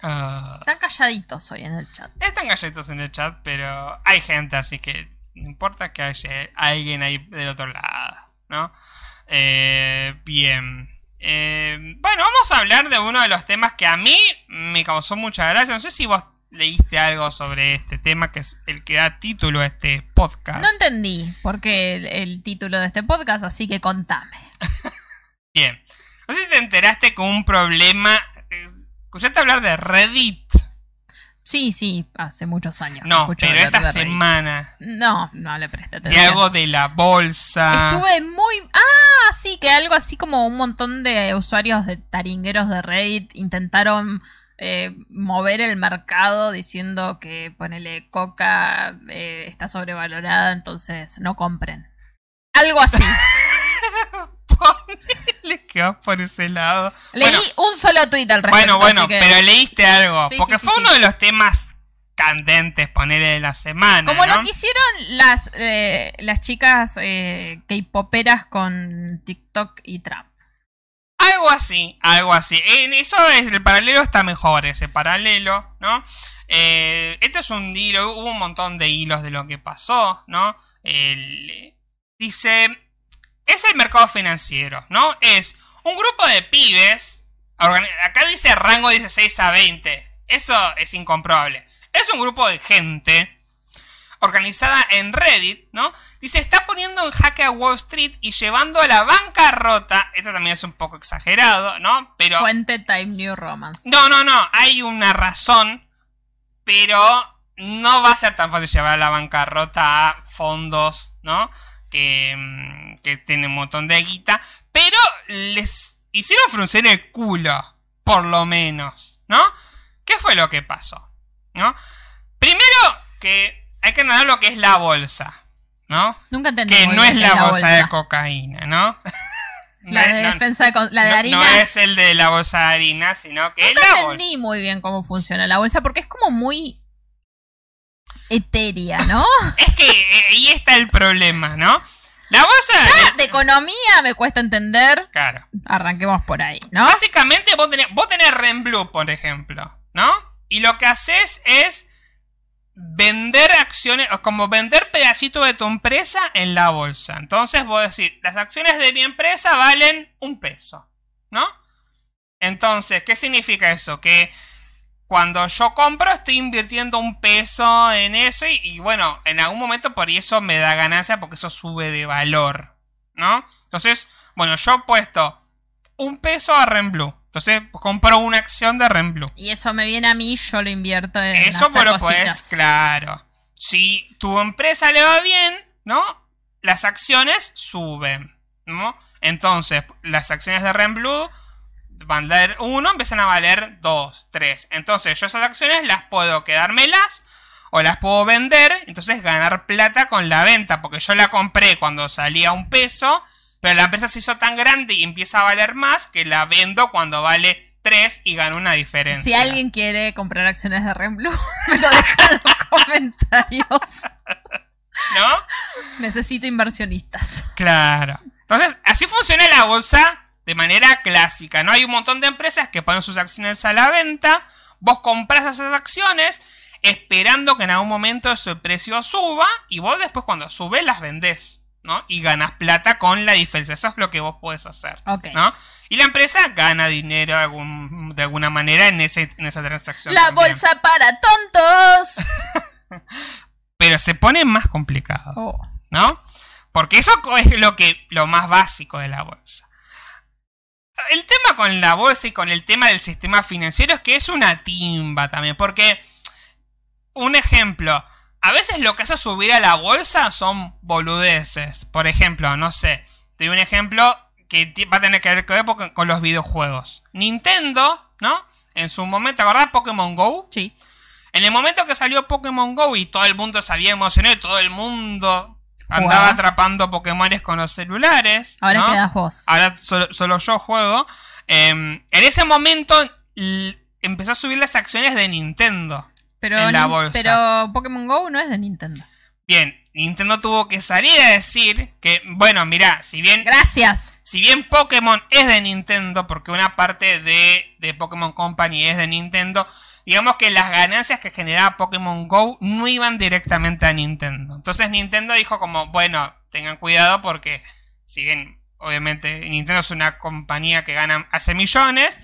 B: Ah.
A: Están calladitos hoy en el chat.
B: Están galletos en el chat, pero hay gente, así que no importa que haya alguien ahí del otro lado, ¿no? Eh, bien. Eh, bueno, vamos a hablar de uno de los temas que a mí me causó mucha gracia. No sé si vos leíste algo sobre este tema, que es el que da título a este podcast.
A: No entendí por qué el, el título de este podcast, así que contame.
B: Bien. No sé si te enteraste con un problema. ¿Escuchaste hablar de Reddit?
A: Sí, sí, hace muchos años.
B: No, pero esta semana.
A: No, no le presté atención.
B: algo de la bolsa.
A: Estuve muy... Ah, sí, que algo así como un montón de usuarios de taringueros de Reddit intentaron eh, mover el mercado diciendo que ponele coca eh, está sobrevalorada, entonces no compren. Algo así.
B: Le quedó por ese lado.
A: Leí
B: Bueno,
A: un solo tweet al respecto.
B: Bueno, bueno,
A: que-
B: pero leíste algo.
A: Sí,
B: porque
A: sí,
B: fue uno de los temas candentes, ponerle de la semana.
A: Como
B: ¿no?
A: lo que hicieron las, eh, las chicas eh, K-poperas con TikTok y Trump.
B: Algo así, algo así. En eso es, el paralelo está mejor, ese paralelo, ¿no? Eh, este es un hilo, hubo un montón de hilos de lo que pasó, ¿no? El- dice, es el mercado financiero, ¿no? Es un grupo de pibes, acá dice rango 16 a 20, eso es incomprobable. Es un grupo de gente organizada en Reddit, ¿no? Dice, está poniendo en jaque a Wall Street y llevando a la bancarrota, esto también es un poco exagerado, ¿no? Pero...
A: Fuente Time New Romance.
B: No, no, no, hay una razón, pero no va a ser tan fácil llevar a la bancarrota a fondos, ¿no? Que, que tienen un montón de guita, pero les hicieron fruncir el culo, por lo menos, ¿no? ¿Qué fue lo que pasó? ¿No? Primero que hay que entender lo que es la bolsa, ¿no?
A: Nunca entendí.
B: Que no es la bolsa de cocaína, ¿no?
A: La de
B: No-
A: defensa de, la de
B: no-
A: harina.
B: No es el de la bolsa de harina, sino que es
A: Nunca
B: la bolsa.
A: entendí muy bien cómo funciona la bolsa porque es como muy etérea, ¿no?
B: Es que eh, ahí está el problema, ¿no? La bolsa.
A: De economía me cuesta entender.
B: Claro.
A: Arranquemos por ahí, ¿no?
B: Básicamente vos tenés, vos tenés Renblue, por ejemplo, ¿no? Y lo que haces es vender acciones, o como vender pedacitos de tu empresa en la bolsa. Entonces vos decís, las acciones de mi empresa valen un peso, ¿no? Entonces, ¿qué significa eso? Que cuando yo compro estoy invirtiendo un peso en eso y, y, bueno, en algún momento por eso me da ganancia porque eso sube de valor, ¿no? Entonces, bueno, yo he puesto un peso a Renblue. Entonces compro una acción de Renblue.
A: Y eso me viene a mí, yo lo invierto en
B: Eso,
A: hacer
B: bueno,
A: cositas.
B: pues, claro. Si tu empresa le va bien, ¿no? Las acciones suben, ¿no? Entonces, las acciones de Renblue van a valer 1, empiezan a valer 2, 3. Entonces, yo esas acciones las puedo quedármelas o las puedo vender, entonces ganar plata con la venta, porque yo la compré cuando salía un peso, pero la empresa se hizo tan grande y empieza a valer más que la vendo cuando vale 3 y gano una diferencia.
A: Si alguien quiere comprar acciones de Renblue, me lo deja en los comentarios.
B: ¿No?
A: Necesito inversionistas.
B: Claro. Entonces, así funciona la bolsa de manera clásica, ¿no? Hay un montón de empresas que ponen sus acciones a la venta, vos compras esas acciones esperando que en algún momento su precio suba y vos después cuando sube las vendés, ¿no? Y ganas plata con la diferencia. Eso es lo que vos podés hacer. ¿no? Y la empresa gana dinero de, algún- de alguna manera en, ese, en esa transacción.
A: La
B: también.
A: bolsa para tontos.
B: Pero se pone más complicado.
A: Oh.
B: ¿no? Porque eso es lo que lo más básico de la bolsa. El tema con la bolsa y con el tema del sistema financiero es que es una timba también, porque un ejemplo, a veces lo que hace subir a la bolsa son boludeces. Por ejemplo, no sé, te doy un ejemplo que va a tener que ver con, con los videojuegos. Nintendo, ¿no? En su momento, ¿te acordás Pokémon Go?
A: Sí.
B: En el momento que salió Pokémon Go y todo el mundo se había emocionado y todo el mundo andaba
A: Jugaba.
B: atrapando Pokémones con los celulares.
A: Ahora
B: ¿no?
A: quedas vos.
B: Ahora solo, solo yo juego. em, en ese momento empezó a subir las acciones de Nintendo.
A: Pero,
B: en la bolsa.
A: pero Pokémon Go no es de Nintendo.
B: Bien, Nintendo tuvo que salir a decir que, bueno, mira, si bien
A: Gracias.
B: si bien Pokémon es de Nintendo, porque una parte de, de Pokémon Company es de Nintendo, digamos que las ganancias que generaba Pokémon Go no iban directamente a Nintendo. Entonces Nintendo dijo como, bueno, tengan cuidado porque si bien obviamente Nintendo es una compañía que gana hace millones,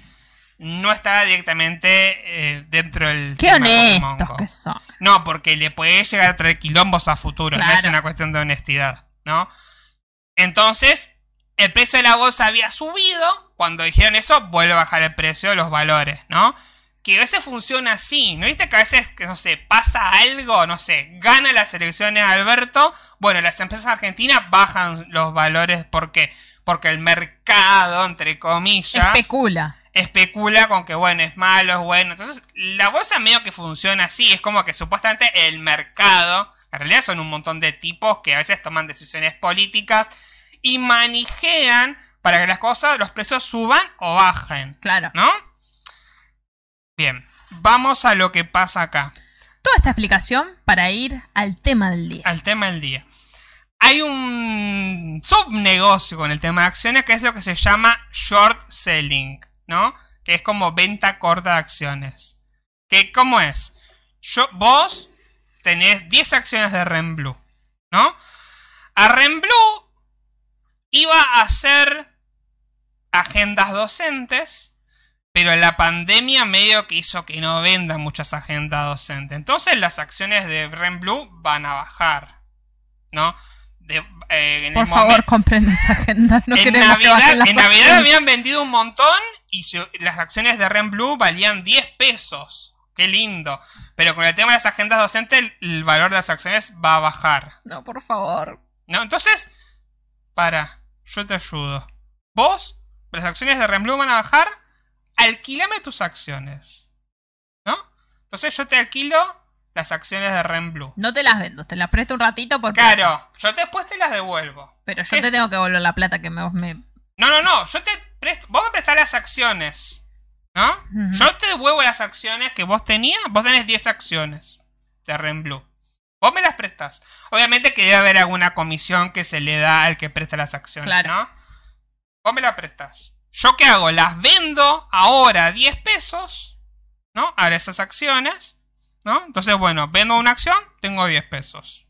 B: no estaba directamente eh, dentro del
A: Qué
B: tema Pokémon Go.
A: que son.
B: No, porque le puede llegar a traer quilombos a futuro. No es una cuestión de honestidad, ¿no? Entonces, el precio de la bolsa había subido. Cuando dijeron eso, vuelve a bajar el precio de los valores, ¿no? Que a veces funciona así. ¿No viste que a veces, que no sé, pasa algo, no sé, gana las elecciones Alberto? Bueno, las empresas argentinas bajan los valores porque porque el mercado, entre comillas,
A: Especula.
B: especula con que bueno, es malo, es bueno. Entonces, la bolsa medio que funciona así, es como que supuestamente el mercado, en realidad son un montón de tipos que a veces toman decisiones políticas y manejean para que las cosas, los precios suban o bajen,
A: Claro.
B: ¿no? Bien, vamos a lo que pasa acá,
A: Toda esta explicación para ir al tema del día.
B: al tema del día. hay un subnegocio con el tema de acciones que es lo que se llama short selling, ¿no? Que es como venta corta de acciones. ¿Qué, ¿Cómo es? Yo, vos tenés 10 acciones de Renblue, ¿no? A Renblue iba a hacer agendas docentes, pero la pandemia medio que hizo que no vendan muchas agendas docentes. Entonces las acciones de Renblue van a bajar, ¿no? De, eh, en
A: Por
B: el
A: favor, compren esa agenda. No
B: en
A: que
B: Navidad,
A: bajen las
B: en Navidad habían vendido un montón y se- las acciones de Renblue valían 10 pesos. Qué lindo. Pero con el tema de las agendas docentes, el, el valor de las acciones va a bajar.
A: No, por favor.
B: ¿No? Entonces, para, yo te ayudo. Vos, las acciones de Renblue van a bajar, alquilame tus acciones. ¿No? Entonces yo te alquilo las acciones de Renblue.
A: No te las vendo, te las presto un ratito por
B: Claro, yo después te las devuelvo.
A: Pero yo te tengo que volver la plata que me, me-
B: No, no, no, yo te presto, vos me prestás las acciones, ¿no? Yo te devuelvo las acciones que vos tenías, vos tenés 10 acciones de Renblue. Vos me las prestás. Obviamente que debe haber alguna comisión que se le da al que presta las acciones,
A: Claro.
B: ¿no? Vos me las prestás. ¿Yo qué hago? Las vendo ahora a 10 pesos, ¿no? A esas acciones, ¿no? Entonces, bueno, vendo una acción, tengo 10 pesos.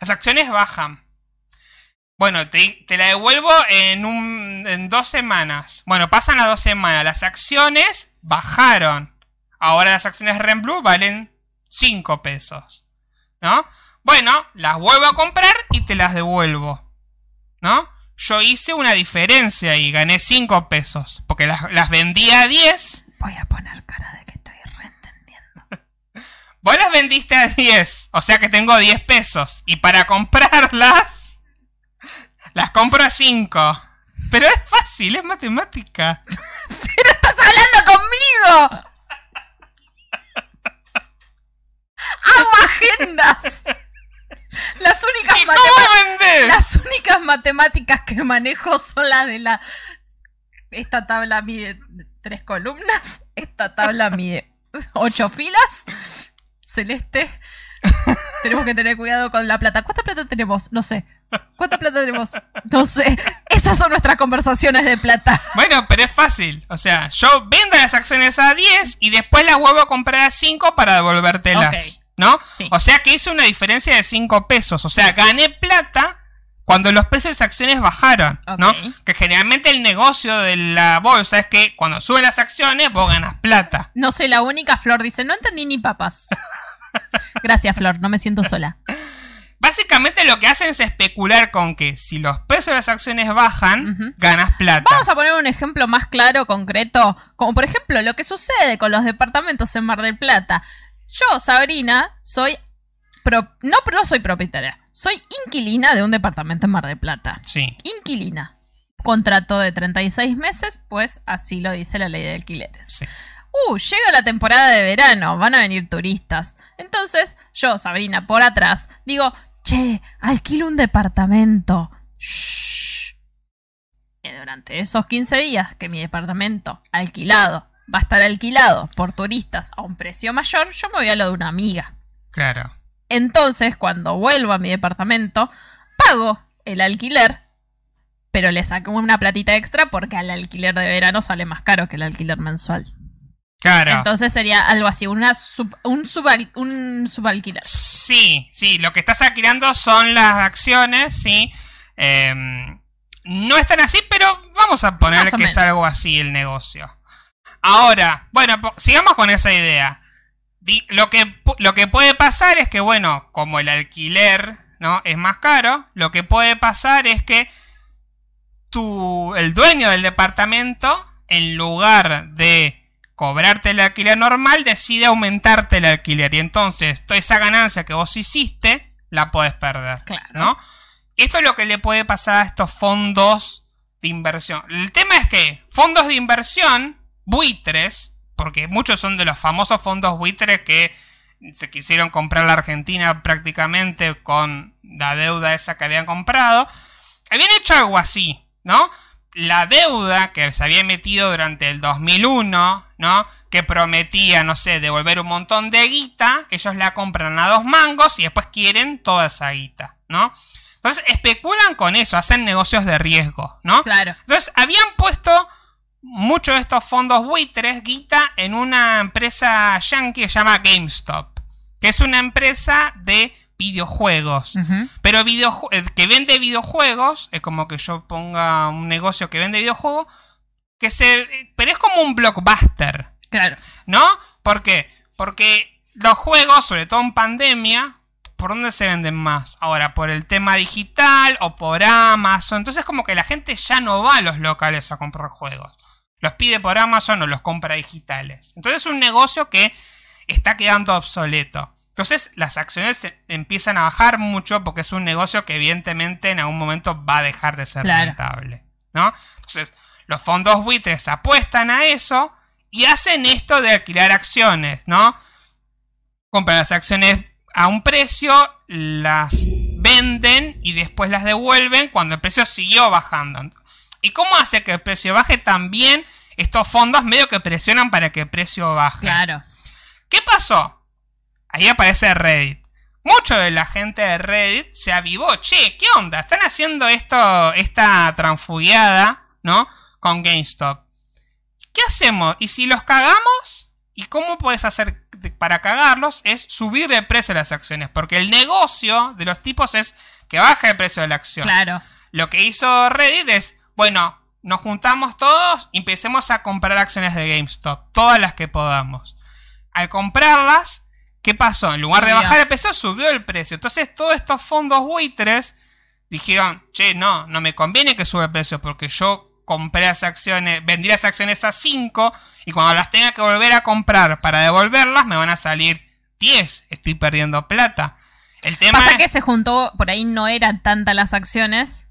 B: Las acciones bajan. Bueno, te, te la devuelvo en, un, en dos semanas. Bueno, pasan las dos semanas. Las acciones bajaron. Ahora las acciones Renblue valen 5 pesos. ¿No? Bueno, las vuelvo a comprar y te las devuelvo. ¿No? Yo hice una diferencia y gané 5 pesos. Porque las, las vendí a 10.
A: Voy a poner cara de que estoy reentendiendo.
B: Vos las vendiste a 10. O sea que tengo 10 pesos. Y para comprarlas, las compro a 5. Pero es fácil, es matemática.
A: ¡Estás hablando conmigo! ¡Hago agendas! Las únicas,
B: ¿Y cómo
A: matemáticas, las únicas matemáticas que manejo son las de la... Esta tabla mide tres columnas, esta tabla mide ocho filas. Celeste, tenemos que tener cuidado con la plata. ¿Cuánta plata tenemos? No sé. ¿Cuánta plata tenemos? No sé. Esas son nuestras conversaciones de plata.
B: Bueno, pero es fácil. O sea, yo vendo las acciones a 10 y después las vuelvo a comprar a 5 para devolvértelas.
A: Ok.
B: ¿No?
A: Sí.
B: O sea que hice una diferencia de 5 pesos. O sea, gané plata cuando los precios de las acciones bajaron. ¿no? Que generalmente el negocio de la bolsa es que cuando suben las acciones vos ganas plata.
A: No soy la única, Flor dice, no entendí ni papas. Gracias, Flor, no me siento sola.
B: Básicamente lo que hacen es especular con que si los precios de las acciones bajan, ganas plata.
A: Vamos a poner un ejemplo más claro, concreto, como por ejemplo lo que sucede con los departamentos en Mar del Plata. Yo, Sabrina, soy... pro- no, no soy propietaria, soy inquilina de un departamento en Mar del Plata.
B: Sí.
A: Inquilina. Contrato de 36 meses, pues así lo dice la ley de alquileres.
B: sí.
A: Uh, llega la temporada de verano, van a venir turistas. Entonces, yo, Sabrina, por atrás, digo, che, alquilo un departamento. Shh. Y durante esos 15 días que mi departamento alquilado va a estar alquilado por turistas a un precio mayor, yo me voy a lo de una amiga.
B: Claro.
A: Entonces, cuando vuelvo a mi departamento, pago el alquiler, pero le saco una platita extra porque al alquiler de verano sale más caro que el alquiler mensual.
B: Claro.
A: Entonces sería algo así, una sub- un, subal- un subalquiler.
B: Sí, sí, lo que estás alquilando son las acciones, sí. Em, no es tan así, pero vamos a poner que es algo así el negocio. Ahora, bueno, sigamos con esa idea. Di- lo, que, lo que puede pasar es que, bueno, como el alquiler ¿no? es más caro, lo que puede pasar es que tu, el dueño del departamento, en lugar de cobrarte el alquiler normal, decide aumentarte el alquiler. Y entonces, toda esa ganancia que vos hiciste, la podés perder.
A: Claro.
B: ¿no? Esto es lo que le puede pasar a estos fondos de inversión. El tema es que fondos de inversión, buitres, porque muchos son de los famosos fondos buitres que se quisieron comprar la Argentina prácticamente con la deuda esa que habían comprado, habían hecho algo así, ¿no? La deuda que se había metido durante el 2001, ¿no? Que prometía, no sé, devolver un montón de guita, ellos la compran a dos mangos y después quieren toda esa guita, ¿no? Entonces especulan con eso, hacen negocios de riesgo, ¿no?
A: Claro.
B: Entonces habían puesto muchos de estos fondos buitres, guita, en una empresa yankee que se llama GameStop, que es una empresa de videojuegos. Pero eh, que vende videojuegos, es como que yo ponga un negocio que vende videojuegos, que se... Pero es como un blockbuster,
A: Claro.
B: ¿no? ¿Por qué? Porque los juegos, sobre todo en pandemia, ¿por dónde se venden más? Ahora, por el tema digital o por Amazon. Entonces como que la gente ya no va a los locales a comprar juegos. Los pide por Amazon o los compra digitales. Entonces es un negocio que está quedando obsoleto. Entonces las acciones empiezan a bajar mucho porque es un negocio que evidentemente en algún momento va a dejar de ser
A: Claro.
B: rentable. ¿no? Entonces los fondos buitres apuestan a eso y hacen esto de alquilar acciones, ¿no? Compran las acciones a un precio, las venden y después las devuelven cuando el precio siguió bajando. ¿Y cómo hace que el precio baje? También estos fondos medio que presionan para que el precio baje.
A: Claro.
B: ¿Qué pasó? Ahí aparece Reddit. Mucho de la gente de Reddit se avivó. Che, ¿qué onda? Están haciendo esto, esta transfugiada, ¿no? Con GameStop. ¿Qué hacemos? ¿Y si los cagamos? ¿Y cómo puedes hacer de- para cagarlos? Es subir el precio de las acciones. Porque el negocio de los tipos es que baje el precio de la acción.
A: Claro.
B: Lo que hizo Reddit es, bueno, nos juntamos todos y empecemos a comprar acciones de GameStop, todas las que podamos. Al comprarlas, ¿qué pasó? En lugar de bajar el precio, subió el precio. Entonces todos estos fondos buitres dijeron, che, no, no me conviene que suba el precio porque yo compré las acciones, vendí las acciones a 5 y cuando las tenga que volver a comprar para devolverlas me van a salir 10. Estoy perdiendo plata. El tema
A: Pasa
B: es-
A: que se juntó, por ahí no eran tantas las acciones.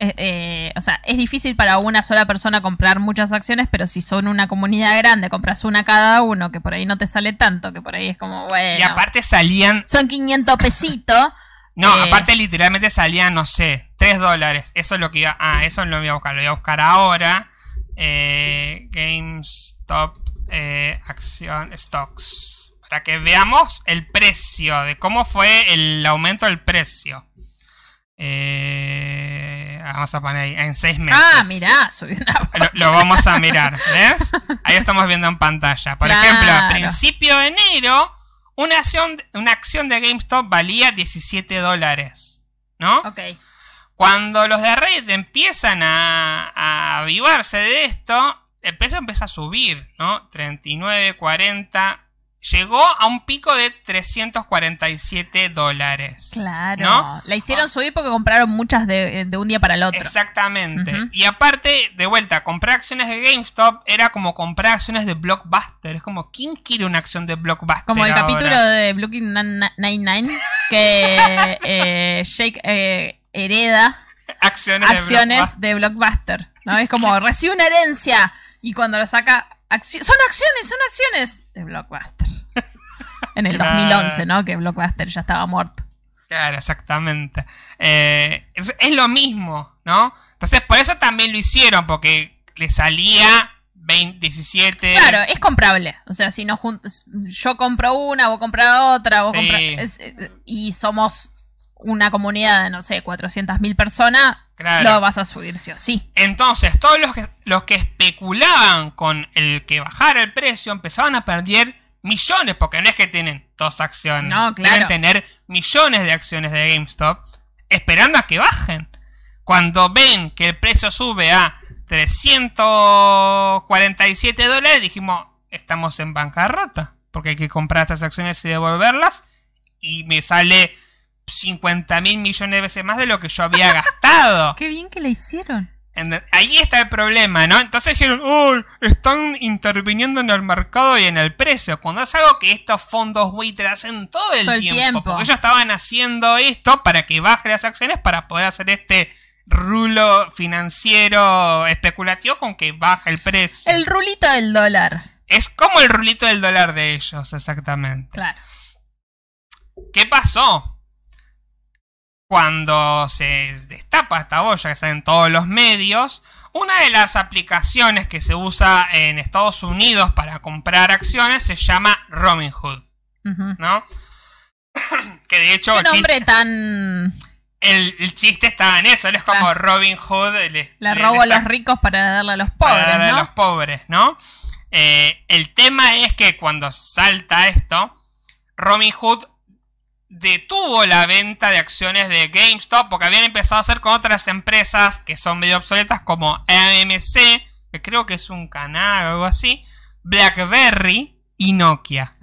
A: Eh, eh, o sea, es difícil para una sola persona comprar muchas acciones, pero si son una comunidad grande, compras una cada uno, que por ahí no te sale tanto, que por ahí es como, bueno.
B: y aparte salían
A: son 500 pesitos.
B: No,
A: Eh,
B: aparte literalmente salían, no sé, 3 dólares. Eso es lo que iba. Ah, eso lo voy a buscar. Lo voy a buscar ahora. Eh, GameStop Acción Stocks. Para que veamos el precio, de cómo fue el aumento del precio. Eh, vamos a poner ahí, en 6 meses.
A: Ah, mirá, subió una
B: Lo, lo vamos a mirar, ¿ves? Ahí estamos viendo en pantalla. Por
A: Claro.
B: ejemplo, a principio de enero, una acción, una acción de GameStop valía 17 dólares, ¿no?
A: Ok.
B: Cuando los de Reddit empiezan a, a avivarse de esto, el precio empieza a subir, ¿no? 39, 40. Llegó a un pico de 347 dólares.
A: Claro.
B: ¿no?
A: La hicieron subir porque compraron muchas de, de un día para el otro.
B: Exactamente. Y aparte, de vuelta, comprar acciones de GameStop era como comprar acciones de Blockbuster. Es como, ¿quién quiere una acción de Blockbuster?
A: Como el
B: ahora?
A: capítulo de Brooklyn Nine-Nine que eh, Jake eh, hereda
B: Acciones, de
A: acciones
B: Blockbuster.
A: de Blockbuster. ¿no? Es como recibe una herencia y cuando lo saca. Acci- son acciones, son acciones de Blockbuster. En el
B: Claro.
A: 2011, ¿no? Que Blockbuster ya estaba muerto.
B: Claro, exactamente. Eh, es, es lo mismo, ¿no? Entonces, por eso también lo hicieron, porque le salía 20, 17.
A: Claro, es comprable. O sea, si no juntas. Yo compro una, vos compras otra, vos
B: Sí.
A: compras. y somos una comunidad de, no sé, 400.000 personas,
B: Claro.
A: lo vas a subir sí o sí.
B: Entonces, todos los que, los que especulaban con el que bajara el precio empezaban a perder millones, porque no es que tienen dos acciones.
A: No, claro.
B: Deben tener millones de acciones de GameStop esperando a que bajen. Cuando ven que el precio sube a 347 dólares, dijimos, estamos en bancarrota, porque hay que comprar estas acciones y devolverlas, y me sale 50 mil millones de veces más de lo que yo había gastado.
A: Qué bien que la hicieron.
B: Ahí está el problema, ¿no? Entonces dijeron, uy, están interviniendo en el mercado y en el precio. Cuando es algo que estos fondos buitres hacen todo el,
A: Todo el
B: tiempo,
A: tiempo.
B: Porque ellos estaban haciendo esto para que bajen las acciones para poder hacer este rulo financiero especulativo con que baja el precio.
A: El rulito del dólar.
B: Es como el rulito del dólar de ellos, exactamente.
A: Claro.
B: ¿Qué pasó? Cuando se destapa esta olla que sale en todos los medios, una de las aplicaciones que se usa en Estados Unidos para comprar acciones se llama Robinhood,
A: Ujú.
B: ¿no? que de hecho...
A: Qué nombre tan
B: el, el chiste estaba en eso, él es como
A: Ah.
B: Robin Hood. Le,
A: Le robo
B: le
A: a los ricos para darle a los
B: para
A: pobres,
B: darle a
A: ¿no?
B: los pobres, ¿no? Eh, el tema es que cuando salta esto, Robin Hood detuvo la venta de acciones de GameStop porque habían empezado a hacer con otras empresas que son medio obsoletas como AMC, que creo que es un canal o algo así, BlackBerry y Nokia.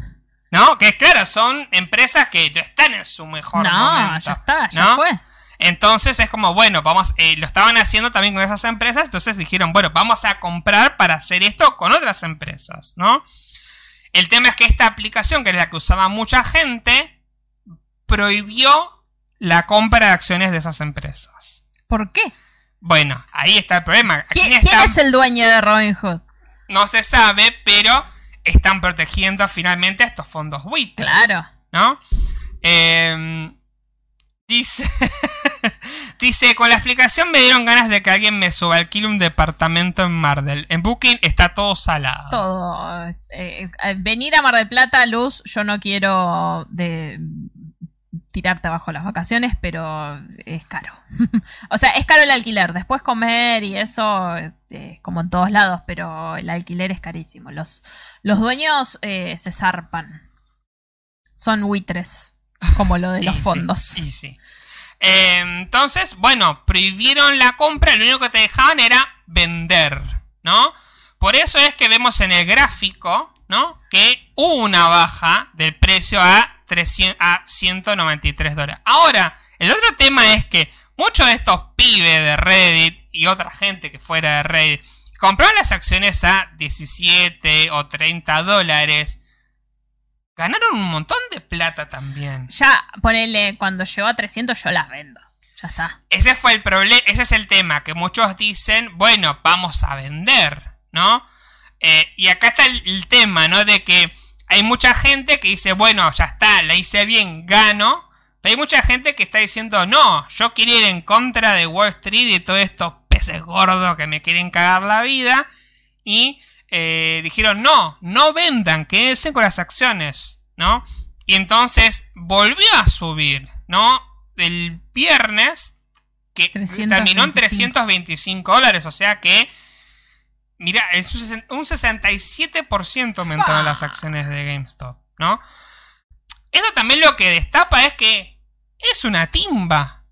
B: ¿No? Que claro, son empresas que están en su mejor
A: No,
B: momento.
A: ya está, ya
B: ¿no?
A: fue.
B: Entonces es como, bueno, vamos, eh, lo estaban haciendo también con esas empresas, entonces dijeron, bueno, vamos a comprar para hacer esto con otras empresas, ¿no? El tema es que esta aplicación, que es la que usaba mucha gente, prohibió la compra de acciones de esas empresas.
A: ¿Por qué?
B: Bueno, ahí está el problema.
A: ¿Qui-
B: ¿Quién
A: ¿Quién,
B: está-
A: es el dueño de Robin Hood?
B: No se sabe, pero están protegiendo finalmente a estos fondos buitres.
A: Claro.
B: ¿no? Eh, dice, dice, con la explicación me dieron ganas de que alguien me subalquile un departamento en Mardel. En Booking está todo salado.
A: Todo. eh, eh, venir a Mar del Plata, Luz, yo no quiero de tirarte abajo las vacaciones, pero es caro. o sea, es caro el alquiler. Después comer y eso eh, es como en todos lados, pero el alquiler es carísimo. Los, los dueños eh, se zarpan. Son buitres, como lo de
B: Y
A: los
B: sí,
A: fondos.
B: y sí. Eh, entonces, bueno, prohibieron la compra, lo único que te dejaban era vender, ¿no? Por eso es que vemos en el gráfico, ¿no? Que hubo una baja del precio a, 300, a 193 dólares. Ahora, el otro tema es que muchos de estos pibes de Reddit y otra gente que fuera de Reddit compraron las acciones a 17 o 30 dólares. Ganaron un montón de plata también.
A: Ya, ponele, cuando llegó a 300 yo las vendo. Ya está.
B: Ese fue el problema, ese es el tema, que muchos dicen, bueno, vamos a vender, ¿no? Eh, y acá está el, el tema, ¿no? De que hay mucha gente que dice, bueno, ya está, la hice bien, gano. Pero hay mucha gente que está diciendo, no, yo quiero ir en contra de Wall Street y todos estos peces gordos que me quieren cagar la vida. Y eh, dijeron, no, no vendan, quédense con las acciones, ¿no? Y entonces volvió a subir, ¿no? El viernes, que
A: 325.
B: terminó en 325 dólares, o sea que, mira, es un sesen- un 67% aumentaron
A: Fa.
B: las acciones de GameStop, ¿no? Eso también lo que destapa es que es una timba.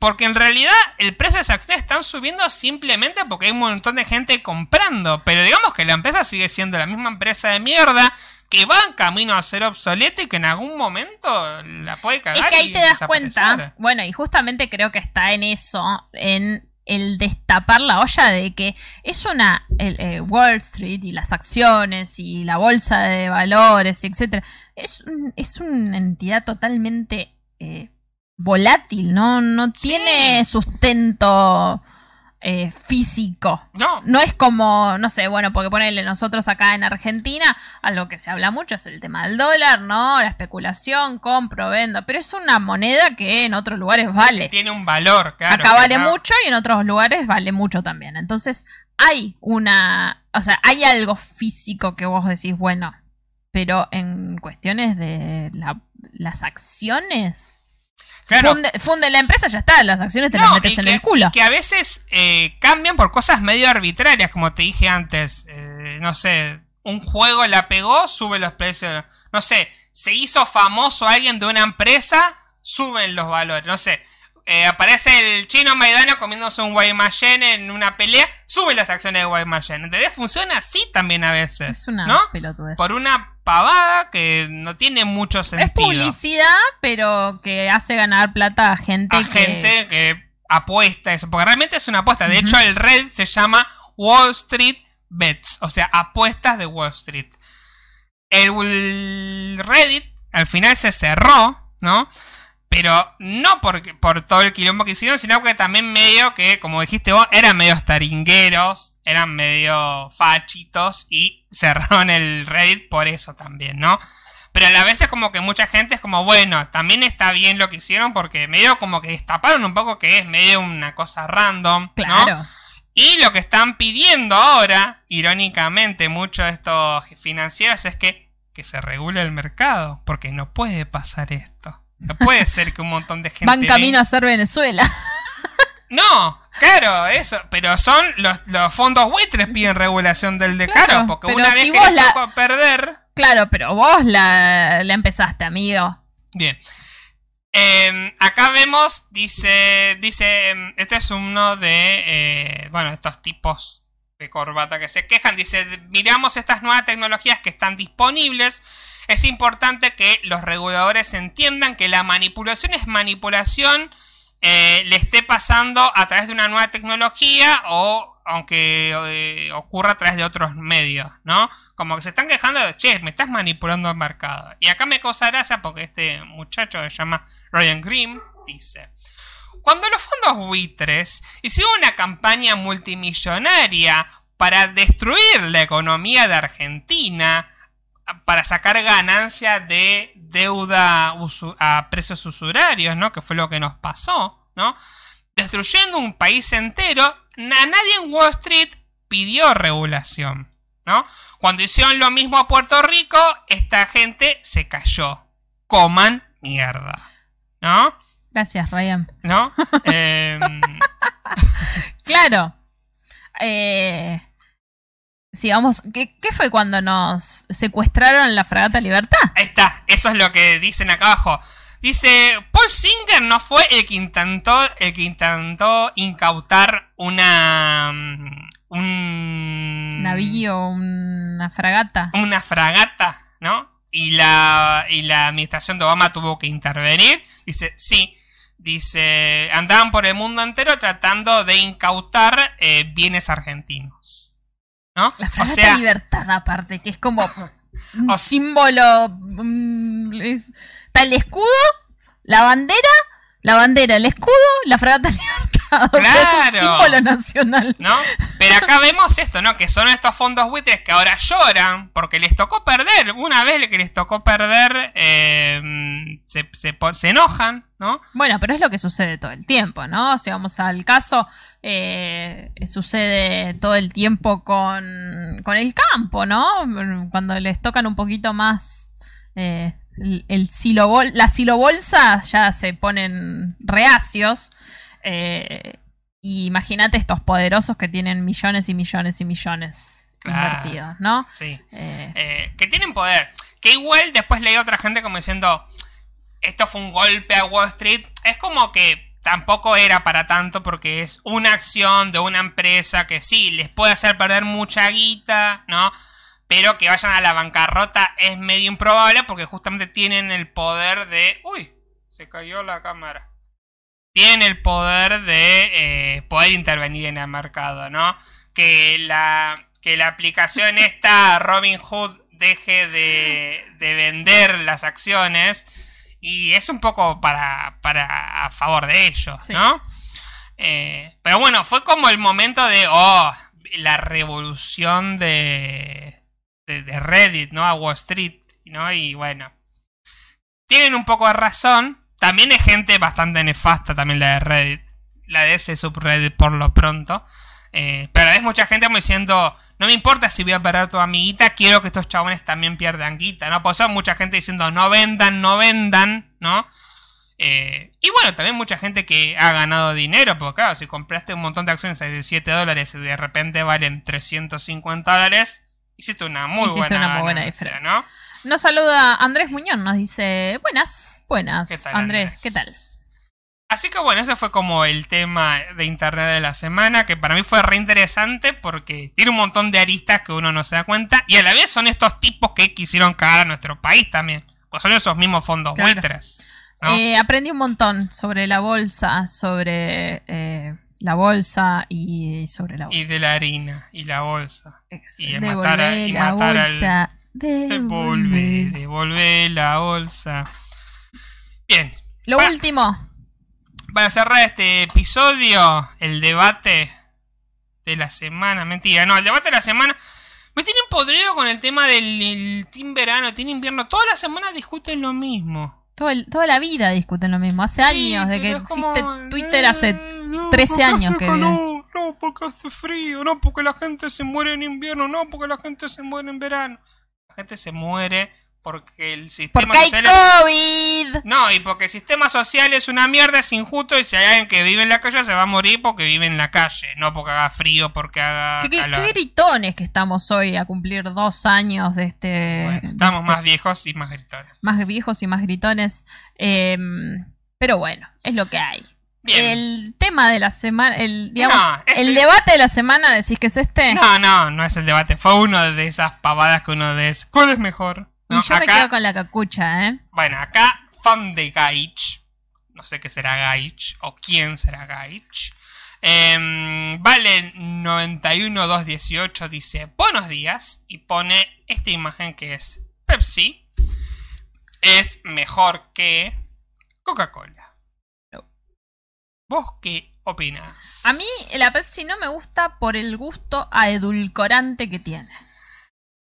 B: Porque en realidad el precio de esas acciones están subiendo simplemente porque hay un montón de gente comprando. Pero digamos que la empresa sigue siendo la misma empresa de mierda que va en camino a ser obsoleta y que en algún momento la puede cagar.
A: Es que ahí
B: y
A: te das cuenta, bueno, y justamente creo que está en eso, en el destapar la olla de que es una el, eh, Wall Street y las acciones y la bolsa de valores, etcétera, es, un- es una entidad totalmente eh, volátil, ¿no? No
B: Sí.
A: tiene sustento eh, físico.
B: No,
A: No es como, no sé, bueno, porque ponerle nosotros acá en Argentina, algo que se habla mucho es el tema del dólar, ¿no? La especulación, compro, vendo, pero es una moneda que en otros lugares vale.
B: tiene un valor, claro.
A: acá vale mucho y en otros lugares vale mucho también. Entonces, hay una, o sea, hay algo físico que vos decís, bueno, pero en cuestiones de la- las acciones...
B: Claro.
A: Funde, funde la empresa, ya está, las acciones te
B: No,
A: las metes en
B: que-
A: el culo.
B: que a veces eh, cambian por cosas medio arbitrarias, como te dije antes. Eh, no sé, un juego la pegó, sube los precios. No sé, se hizo famoso alguien de una empresa, suben los valores. No sé, eh, aparece el chino Maidana comiéndose un Guaymallén en una pelea, suben las acciones de Guaymallén. ¿Entendés? Funciona así también a veces.
A: Es una
B: ¿no?
A: pelotudez.
B: Por una pavada que no tiene mucho sentido.
A: Es publicidad, pero que hace ganar plata a gente
B: a
A: que...
B: gente que apuesta eso, porque realmente es una apuesta. De hecho, el red se llama Wall Street Bets, o sea, apuestas de Wall Street. El Reddit al final se cerró, ¿no? Pero no porque, por todo el quilombo que hicieron, sino que también medio que, como dijiste vos, eran medio taringueros, eran medio fachitos y cerraron el Reddit por eso también, ¿no? Pero a la vez es como que mucha gente es como, bueno, también está bien lo que hicieron porque medio como que destaparon un poco que es medio una cosa random, ¿no? Y lo que están pidiendo ahora, irónicamente, muchos de estos financieros es que, que se regule el mercado, porque no puede pasar esto. No puede ser que un montón de gente.
A: Van camino a ser Venezuela.
B: No, claro, eso. Pero son los, los fondos buitres piden regulación del decaro.
A: Claro,
B: porque una vez que
A: la-
B: tocó perder.
A: Claro, pero vos la, la empezaste, amigo.
B: Bien. Eh, acá vemos, dice, dice, em, este es uno de, eh, bueno, estos tipos de corbata que se quejan, dice, miramos estas nuevas tecnologías que están disponibles, es importante que los reguladores entiendan que la manipulación es manipulación, eh, le esté pasando a través de una nueva tecnología o aunque eh, ocurra a través de otros medios, ¿no? Como que se están quejando de, che, me estás manipulando el mercado. Y acá me causa gracia porque este muchacho que se llama Ryan Grimm dice, cuando los fondos buitres hicieron una campaña multimillonaria para destruir la economía de Argentina, para sacar ganancia de deuda a precios usurarios, ¿no? Que fue lo que nos pasó, ¿no? Destruyendo un país entero, na- nadie en Wall Street pidió regulación, ¿no? Cuando hicieron lo mismo a Puerto Rico, esta gente se cayó. Coman mierda, ¿no?
A: Gracias, Ryan.
B: ¿No? Em,
A: Claro. Eh, sigamos. ¿qué, qué fue cuando nos secuestraron la fragata Libertad?
B: Ahí está, eso es lo que dicen acá abajo. Dice, Paul Singer no fue el que intentó, el que intentó incautar una mm, un
A: Navío, una fragata.
B: una fragata, ¿no? Y la y la administración de Obama tuvo que intervenir. Dice, sí. Dice, andaban por el mundo entero tratando de incautar eh, bienes argentinos. ¿No?
A: La
B: O
A: fragata
B: sea,
A: Libertad, aparte, que es como un
B: O-
A: símbolo. mm, es- Está el escudo, la bandera, la bandera, el escudo, la fragata Libertad. O sea, es un
B: Claro.
A: símbolo nacional.
B: ¿No? Pero acá vemos esto, ¿no? Que son estos fondos buitres que ahora lloran porque les tocó perder. Una vez que les tocó perder, eh, se, se enojan, ¿no?
A: Bueno, pero es lo que sucede todo el tiempo, ¿no? Si vamos al caso, eh, sucede todo el tiempo con, con el campo, ¿no? Cuando les tocan un poquito más eh, el, el silobol- la silobolsa, ya se ponen reacios. Eh, imagínate estos poderosos que tienen millones y millones y millones
B: Claro.
A: invertidos, ¿no?
B: Sí.
A: Eh,
B: Eh, que tienen poder. Que igual después leí a otra gente como diciendo, esto fue un golpe a Wall Street. Es como que tampoco era para tanto porque es una acción de una empresa que sí, les puede hacer perder mucha guita, ¿no? Pero que vayan a la bancarrota es medio improbable porque justamente tienen el poder de... Uy, se cayó la cámara. Tienen el poder de eh, poder intervenir en el mercado, ¿no? Que la, que la aplicación esta Robin Hood deje de, de vender las acciones y es un poco para, para a favor de ellos,
A: Sí.
B: ¿no? Eh, pero bueno, fue como el momento de, oh, la revolución de, de, de Reddit, ¿no? A Wall Street, ¿no? Y bueno, tienen un poco de razón. También hay gente bastante nefasta, también la de Reddit, la de ese subreddit por lo pronto. Eh, pero es mucha gente como diciendo, no me importa si voy a perder tu amiguita, quiero que estos chabones también pierdan guita, ¿no? Pues son mucha gente diciendo, no vendan, no vendan, ¿no? Eh, y bueno, también mucha gente que ha ganado dinero, porque claro, si compraste un montón de acciones a 17 dólares y de repente valen 350 dólares, hiciste una muy
A: Hiciste
B: buena,
A: una muy buena diferencia.
B: ¿no?
A: Nos saluda Andrés Muñoz, nos dice, buenas, buenas.
B: ¿Qué tal,
A: Andrés, ¿qué tal?
B: Así que bueno, ese fue como el tema de internet de la semana, que para mí fue re interesante porque tiene un montón de aristas que uno no se da cuenta y a la vez son estos tipos que quisieron cagar a nuestro país también, pues son esos mismos fondos
A: Claro.
B: buitres. ¿no?
A: Eh, aprendí un montón sobre la bolsa, sobre eh, la bolsa y sobre la bolsa.
B: y de la harina y la bolsa.
A: Ex-
B: y de matar a- y
A: la
B: matar al-
A: bolsa.
B: Devolve, devolve la bolsa. Bien,
A: Lo
B: Pa-
A: último,
B: Para cerrar este episodio, el debate de la semana. Mentira, no, el debate de la semana. Me tienen podrido con el tema del el team verano, team invierno. Todas las semanas discuten lo mismo.
A: todo el- toda la vida discuten lo mismo. Hace
B: Sí,
A: años, de que
B: como,
A: existe Twitter hace
B: no,
A: 13
B: porque
A: años que
B: calor, No, porque hace frío. No, porque la gente se muere en invierno. No, porque la gente se muere en verano. La gente se muere porque el sistema
A: Porque hay
B: social es-
A: COVID.
B: No, y porque el sistema social es una mierda, es injusto, y si hay alguien que vive en la calle se va a morir porque vive en la calle, no porque haga frío, porque haga
A: ¿Qué, qué-
B: calor.
A: qué gritones que estamos hoy a cumplir dos años de este.
B: Bueno,
A: de
B: estamos
A: este-
B: más viejos y más gritones.
A: más viejos y más gritones. Eh, pero bueno, es lo que hay.
B: Bien.
A: El tema de la semana, el, digamos,
B: No,
A: el debate de la semana, decís que es este.
B: No, no, no es el debate, fue uno de esas pavadas que uno dice, ¿cuál es mejor?
A: y yo me quedo con la cacucha, ¿eh?
B: Bueno, acá fan de Gaich, no sé qué será Gaich o quién será Gaich. em, vale 91.218, dice buenos días y pone esta imagen que es Pepsi es mejor que Coca-Cola. ¿Vos qué opinas?
A: A mí la Pepsi no me gusta por el gusto a edulcorante que tiene.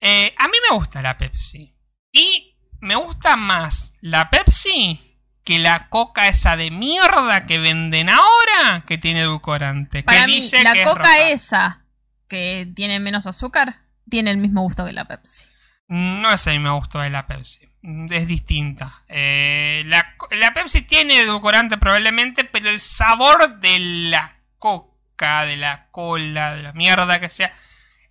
B: Eh, a mí me gusta la Pepsi. Y me gusta más la Pepsi que la coca esa de mierda que venden ahora que tiene edulcorante.
A: Para
B: que
A: mí,
B: dice
A: la
B: que
A: coca esa, que tiene menos azúcar, tiene el mismo gusto que la Pepsi.
B: No es el mismo gusto de la Pepsi. Es distinta. Eh, la, la Pepsi tiene edulcorante probablemente, pero el sabor de la coca, de la cola, de la mierda que sea,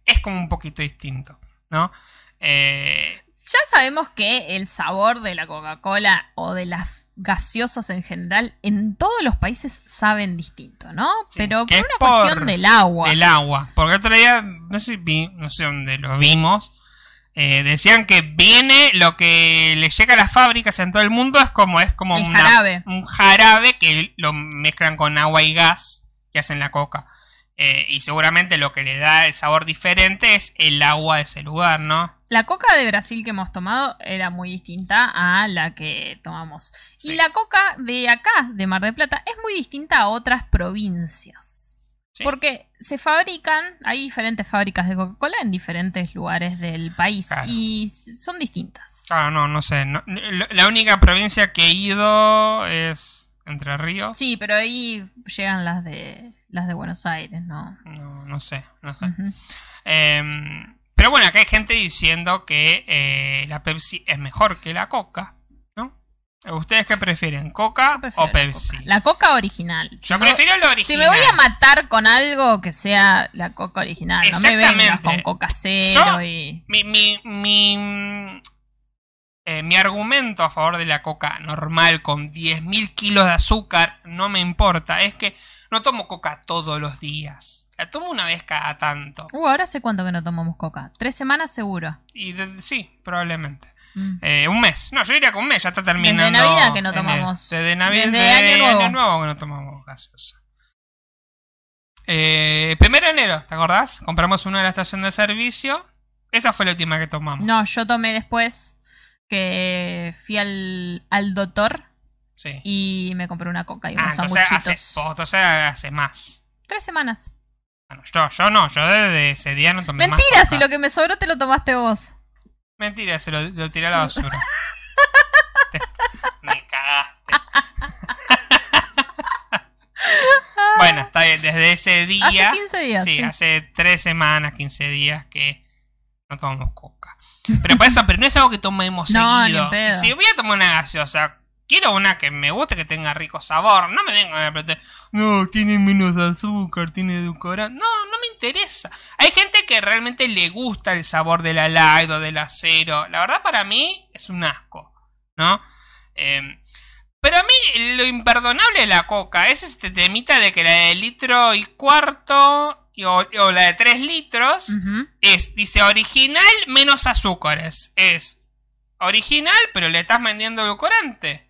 B: es como un poquito distinto. ¿No? Eh,
A: Ya sabemos que el sabor de la Coca-Cola o de las gaseosas en general en todos los países saben distinto, ¿no?
B: Sí,
A: Pero por una
B: por
A: cuestión del agua.
B: del agua. Porque otro día, no sé, vi- no sé dónde lo vimos, eh, decían que viene lo que le llega a las fábricas en todo el mundo es como es como
A: El
B: una-
A: jarabe.
B: un jarabe que lo mezclan con agua y gas que hacen la coca. Eh, y seguramente lo que le da el sabor diferente es el agua de ese lugar, ¿no?
A: La coca de Brasil que hemos tomado era muy distinta a la que tomamos.
B: Sí.
A: Y la coca de acá, de Mar del Plata, es muy distinta a otras provincias.
B: Sí.
A: Porque se fabrican, hay diferentes fábricas de Coca-Cola en diferentes lugares del país
B: Claro.
A: y son distintas.
B: Claro, no, no sé. no- la única provincia que he ido es Entre Ríos.
A: Sí, pero ahí llegan las de las de Buenos Aires, ¿no?
B: No, no sé. no sé. Em, pero bueno, acá hay gente diciendo que eh, la Pepsi es mejor que la Coca. ¿Ustedes qué prefieren? ¿Coca o
A: la
B: Pepsi?
A: Coca. La coca original. Si
B: Yo
A: me-
B: prefiero lo original.
A: Si me voy a matar con algo que sea la coca original, no me vengas
B: Exactamente.
A: con coca cero
B: Yo-
A: y.
B: Mi, mi, mi, eh, mi argumento a favor de la coca normal con 10.000 kilos de azúcar no me importa. Es que no tomo coca todos los días. La tomo una vez cada tanto.
A: Uh, ahora sé cuánto que no tomamos coca. Tres semanas seguro.
B: Y de- sí, probablemente.
A: Mm.
B: Eh, un mes. No, yo diría que un mes ya está terminando.
A: Desde Navidad que no tomamos.
B: Desde Navidad.
A: Desde Año Nuevo.
B: que no tomamos gaseosa. Eh, primero de enero, ¿te acordás? Compramos una de la estación de servicio. Esa fue la última que tomamos.
A: No, yo tomé después que fui al, al doctor
B: Sí.
A: y me compré una coca y
B: Ah,
A: unos
B: entonces hace, vos, entonces hace más.
A: Tres semanas.
B: Bueno, yo, yo no, yo desde ese día no tomé más
A: Mentira,
B: coca.
A: si lo que me sobró te lo tomaste vos.
B: Mentira, se lo, lo tiré a la basura. Me cagaste. bueno, está bien, desde ese día.
A: Hace 15 días.
B: Sí,
A: sí.
B: hace tres semanas, 15 días que no tomamos coca. Pero por eso, pero no es algo que tomemos
A: No, ni
B: seguido.
A: pedo.
B: Si voy a tomar una gaseosa, quiero una que me guste, que tenga rico sabor. No me vengan a preguntar, no, tiene menos azúcar, tiene edulcorante. No, no me interesa. Hay gente que realmente le gusta el sabor del light o del acero. La verdad, para mí, es un asco, ¿no? Eh, pero a mí lo imperdonable de la coca es este temita de que la de litro y cuarto y- o, o la de 3 litros es, dice original menos azúcares. Es original, pero le estás vendiendo edulcorante.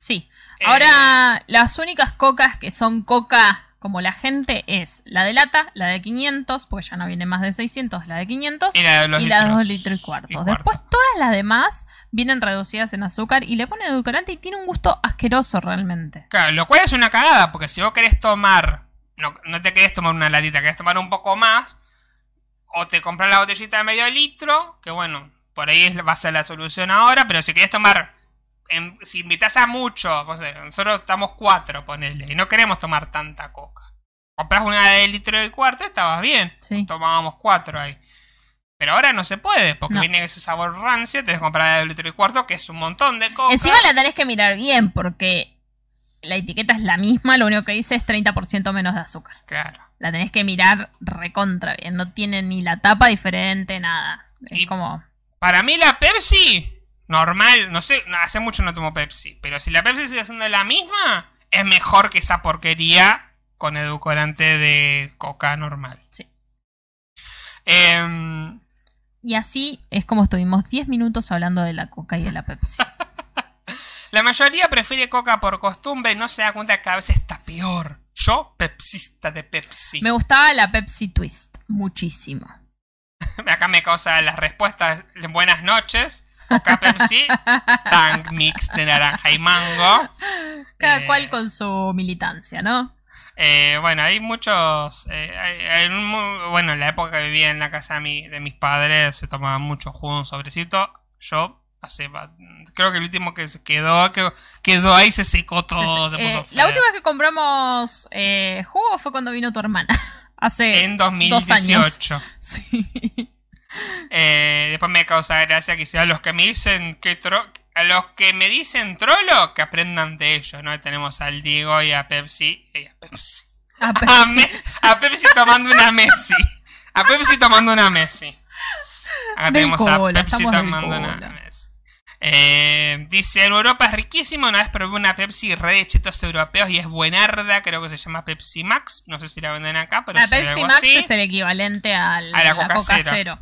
A: Sí.
B: Eh,
A: Ahora, las únicas cocas que son coca como la gente es la de lata, la de 500, porque ya no viene más de 600, la de 500,
B: Y la de los
A: y la de
B: litros
A: 2 litros y cuarto.
B: y cuarto.
A: Después todas las demás vienen reducidas en azúcar y le ponen edulcorante y tiene un gusto asqueroso realmente.
B: Claro, lo cual es una cagada, porque si vos querés tomar, no, no te querés tomar una latita, querés tomar un poco más, o te compras la botellita de medio litro, que bueno, por ahí va a ser la solución ahora, pero si querés tomar, en- si invitas a mucho, no sé, nosotros estamos cuatro, ponele, y no queremos tomar tanta coca. Compras una de litro y cuarto, estabas bien,
A: Sí.
B: tomábamos cuatro ahí. Pero ahora no se puede, porque
A: No.
B: viene ese sabor rancio, tenés que comprar el litro y cuarto, que es un montón de coca.
A: Encima la tenés que mirar bien porque la etiqueta es la misma, lo único que dice es 30% menos de azúcar.
B: Claro.
A: La tenés que mirar recontra bien, no tiene ni la tapa diferente, nada. Es
B: Y-
A: como...
B: Para mí la Pepsi, normal, no sé, hace mucho no tomo Pepsi, pero si la Pepsi sigue siendo la misma, es mejor que esa porquería con edulcorante de coca normal.
A: Sí.
B: Em,
A: Y así es como estuvimos 10 minutos hablando de la coca y de la Pepsi.
B: la mayoría prefiere coca por costumbre y no se da cuenta que cada vez está peor. Yo, pepsista de Pepsi.
A: Me gustaba la Pepsi Twist, muchísimo.
B: Acá me causa las respuestas. Buenas noches. Pepsi. Tank mix de naranja y mango.
A: Cada
B: Eh,
A: cual con su militancia, ¿no?
B: Eh, bueno, hay muchos. eh, hay- hay un mu- bueno, en la época que vivía en la casa de, mi- de mis padres se tomaba mucho jugo, un sobrecito. Yo, hace. Creo que el último que se quedó, que quedó ahí, se secó todo. Se
A: Eh,
B: puso
A: la
B: feo.
A: última vez que compramos eh, jugo fue cuando vino tu hermana. Hace
B: En
A: dos años.
B: 2018.
A: Sí.
B: Eh, después me causa gracia que sea los que me dicen que tro- a los que me dicen trolo que aprendan de ellos, ¿no? Tenemos al Diego y a Pepsi. y a Pepsi. A,
A: Pepsi.
B: Me- a Pepsi tomando una Messi. A Pepsi tomando una Messi. Acá
A: Del
B: tenemos a Pepsi tomando una. Messi. Eh, dice, en Europa es riquísimo. Una vez probé una Pepsi re de chetos europeos y es buenarda. Creo que se llama Pepsi Max. No sé si la venden acá, pero
A: La Pepsi
B: algo
A: Max
B: así.
A: es el equivalente al-
B: A la Coca Cero.
A: Cero.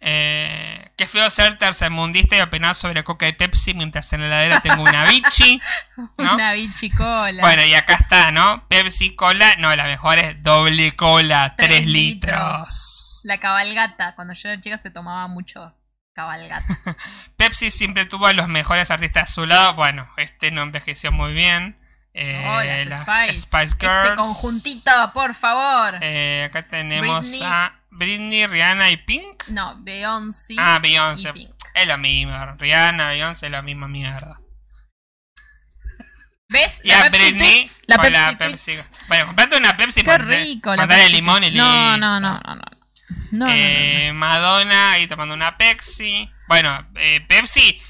B: Eh, qué feo ser tercermundista y opinar sobre Coca y Pepsi mientras en la heladera tengo una bichi. ¿no?
A: Una bichicola.
B: Bueno, y acá está, ¿no? Pepsi Cola. No, la mejor es doble cola,
A: Tres
B: 3
A: litros.
B: litros.
A: La cabalgata. Cuando yo era chica se tomaba mucho cabalgata.
B: Pepsi siempre tuvo a los mejores artistas a su lado. Bueno, este no envejeció muy bien. Eh,
A: Oh, las
B: las
A: Spice.
B: Spice Girls.
A: Ese conjuntito, por favor.
B: Eh, acá tenemos
A: Britney.
B: a Britney, Rihanna y Pink.
A: no, Beyoncé.
B: Ah,
A: y
B: Beyoncé.
A: Pink.
B: Es lo mismo. Rihanna, Beyoncé es la misma mierda.
A: ¿Ves? La Pepsi
B: Britney
A: Twix. La Pepsi,
B: la
A: Twix.
B: Bueno, comprate una Pepsi
A: Qué rico la
B: mandale
A: Pepsi
B: limón y.
A: No,
B: listo.
A: no, no, no, no. No, no, no,
B: Eh, Madonna ahí tomando una Pepsi. Bueno, eh, Pepsi.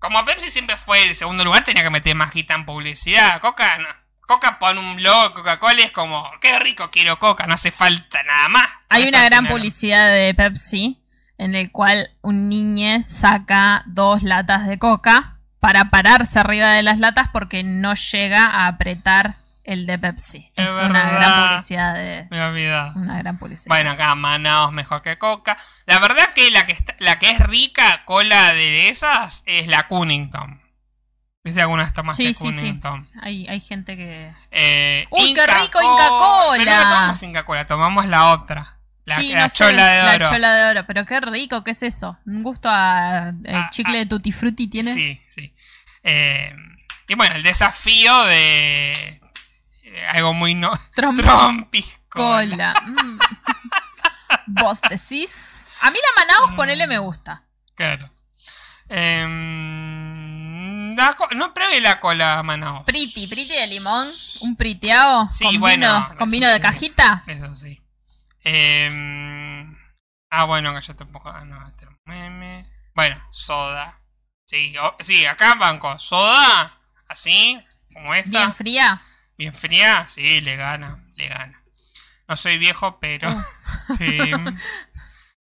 B: Como Pepsi siempre fue el segundo lugar, tenía que meter más guita en publicidad. Coca, no. Coca pone un logo, Coca-Cola es como, qué rico quiero Coca, no hace falta nada más.
A: Hay una gran
B: tener-
A: publicidad de Pepsi en el cual un niño saca dos latas de coca para pararse arriba de las latas porque no llega a apretar el de Pepsi.
B: Es
A: Es, una gran publicidad de una gran publicidad.
B: Bueno, acá Manaos mejor que Coca. La verdad que la que, está- la que es rica cola de esas es la Cunnington. ¿Viste algunas tomas
A: Sí,
B: de
A: sí, sí.
B: Cunnington?
A: Hay, hay gente que
B: Eh,
A: Uy, qué
B: Inca
A: rico, Inca Kola.
B: Pero no tomamos Inca Kola, tomamos la otra. La,
A: sí,
B: la
A: no sé,
B: chola de oro.
A: La chola de oro, pero qué rico, ¿qué es eso? Un gusto a el
B: Ah,
A: chicle de tutti frutti tiene.
B: Sí, sí. Eh, y bueno, el desafío de eh, algo muy no...
A: Trompi-
B: Trompis Cola.
A: cola. Mm. ¿Vos decís? A mí la Manaus ponele me gusta.
B: Claro. Em, la no pruebe la cola Manaus.
A: Priti, priti de limón, un priteado
B: Sí,
A: con
B: bueno,
A: vino, con vino de cajita.
B: Eso sí. Em, ah, bueno, cállate un poco. Ah, no, este meme. Bueno, soda. Sí, o- sí, acá en banco. Soda, así, como esta.
A: Bien fría.
B: Bien fría, sí, le gana, le gana. No soy viejo, pero.
A: Uh.
B: sí.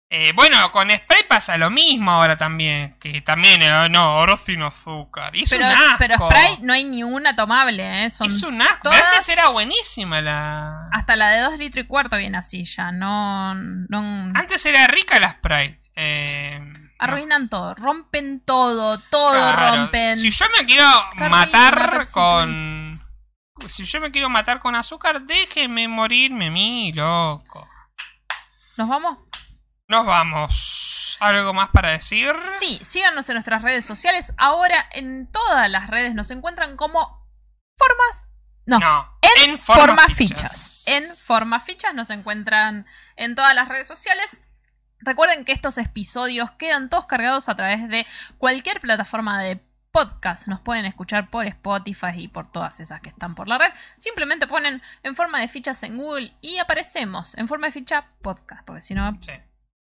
B: Eh, bueno, con spray pasa lo mismo ahora también. Que también, eh, no, ahora sin azúcar. Y es
A: Pero,
B: un asco.
A: pero Sprite no hay ni una tomable, ¿eh? Son
B: es un asco.
A: todas-
B: Antes era buenísima la.
A: Hasta la de 2 litros y cuarto viene así ya. No. no
B: Antes era rica la Sprite. Eh,
A: arruinan todo. Rompen todo. Todo
B: claro,
A: rompen.
B: Si yo me quiero matar con. Si yo me quiero matar con azúcar, déjeme morirme a mí, loco.
A: ¿Nos vamos?
B: Nos vamos. ¿Algo más para decir?
A: Sí, síganos en nuestras redes sociales. Ahora en todas las redes nos encuentran como formas. No,
B: No.
A: en,
B: forma
A: forma,
B: fichas.
A: fichas. En forma fichas nos encuentran en todas las redes sociales. Recuerden que estos episodios quedan todos cargados a través de cualquier plataforma de podcast. Nos pueden escuchar por Spotify y por todas esas que están por la red. Simplemente ponen en forma de fichas en Google y aparecemos en forma de ficha podcast, porque si no
B: Sí.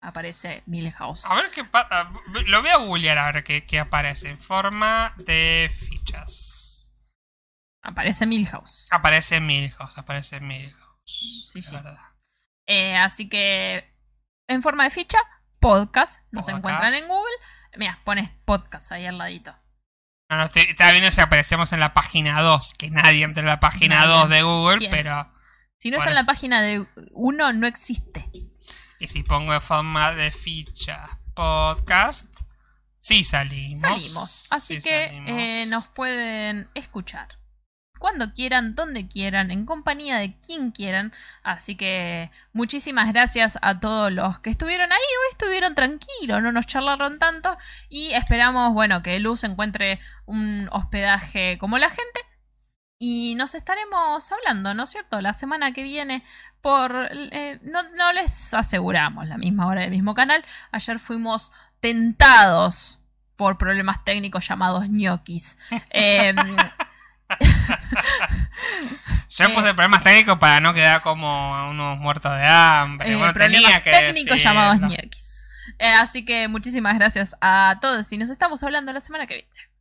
A: Aparece Milhouse.
B: A ver qué pa- ah, Lo voy a googlear a ver qué, qué aparece. En forma de fichas.
A: Aparece Milhouse.
B: Aparece Milhouse, aparece Milhouse.
A: Sí, sí.
B: verdad.
A: Eh, así que en forma de ficha, podcast. Nos
B: Podcast.
A: encuentran en Google. Mira, pones podcast ahí al ladito.
B: No, no, estoy- estaba viendo si aparecemos en la página 2. Que nadie entre en la página
A: Nadie.
B: 2 de Google,
A: ¿Quién?
B: pero.
A: Si no
B: Bueno.
A: está en la página de uno, no existe.
B: Y si pongo en forma de ficha podcast, sí salimos.
A: Salimos. Así
B: Sí
A: que
B: salimos.
A: eh, nos pueden escuchar. Cuando quieran, donde quieran, en compañía de quien quieran. Así que muchísimas gracias a todos los que estuvieron ahí. Hoy estuvieron tranquilos, no nos charlaron tanto. Y esperamos, bueno, que Luz encuentre un hospedaje como la gente. Y nos estaremos hablando, ¿no es cierto? La semana que viene por... eh, no, no les aseguramos la misma hora del mismo canal. Ayer fuimos tentados por problemas técnicos llamados ñoquis. Em,
B: Yo
A: eh,
B: puse problemas técnicos para no quedar como unos muertos de hambre.
A: eh,
B: bueno,
A: problemas
B: tenía que
A: técnicos llamados ñoquis. Eh, así que muchísimas gracias a todos y nos estamos hablando la semana que viene.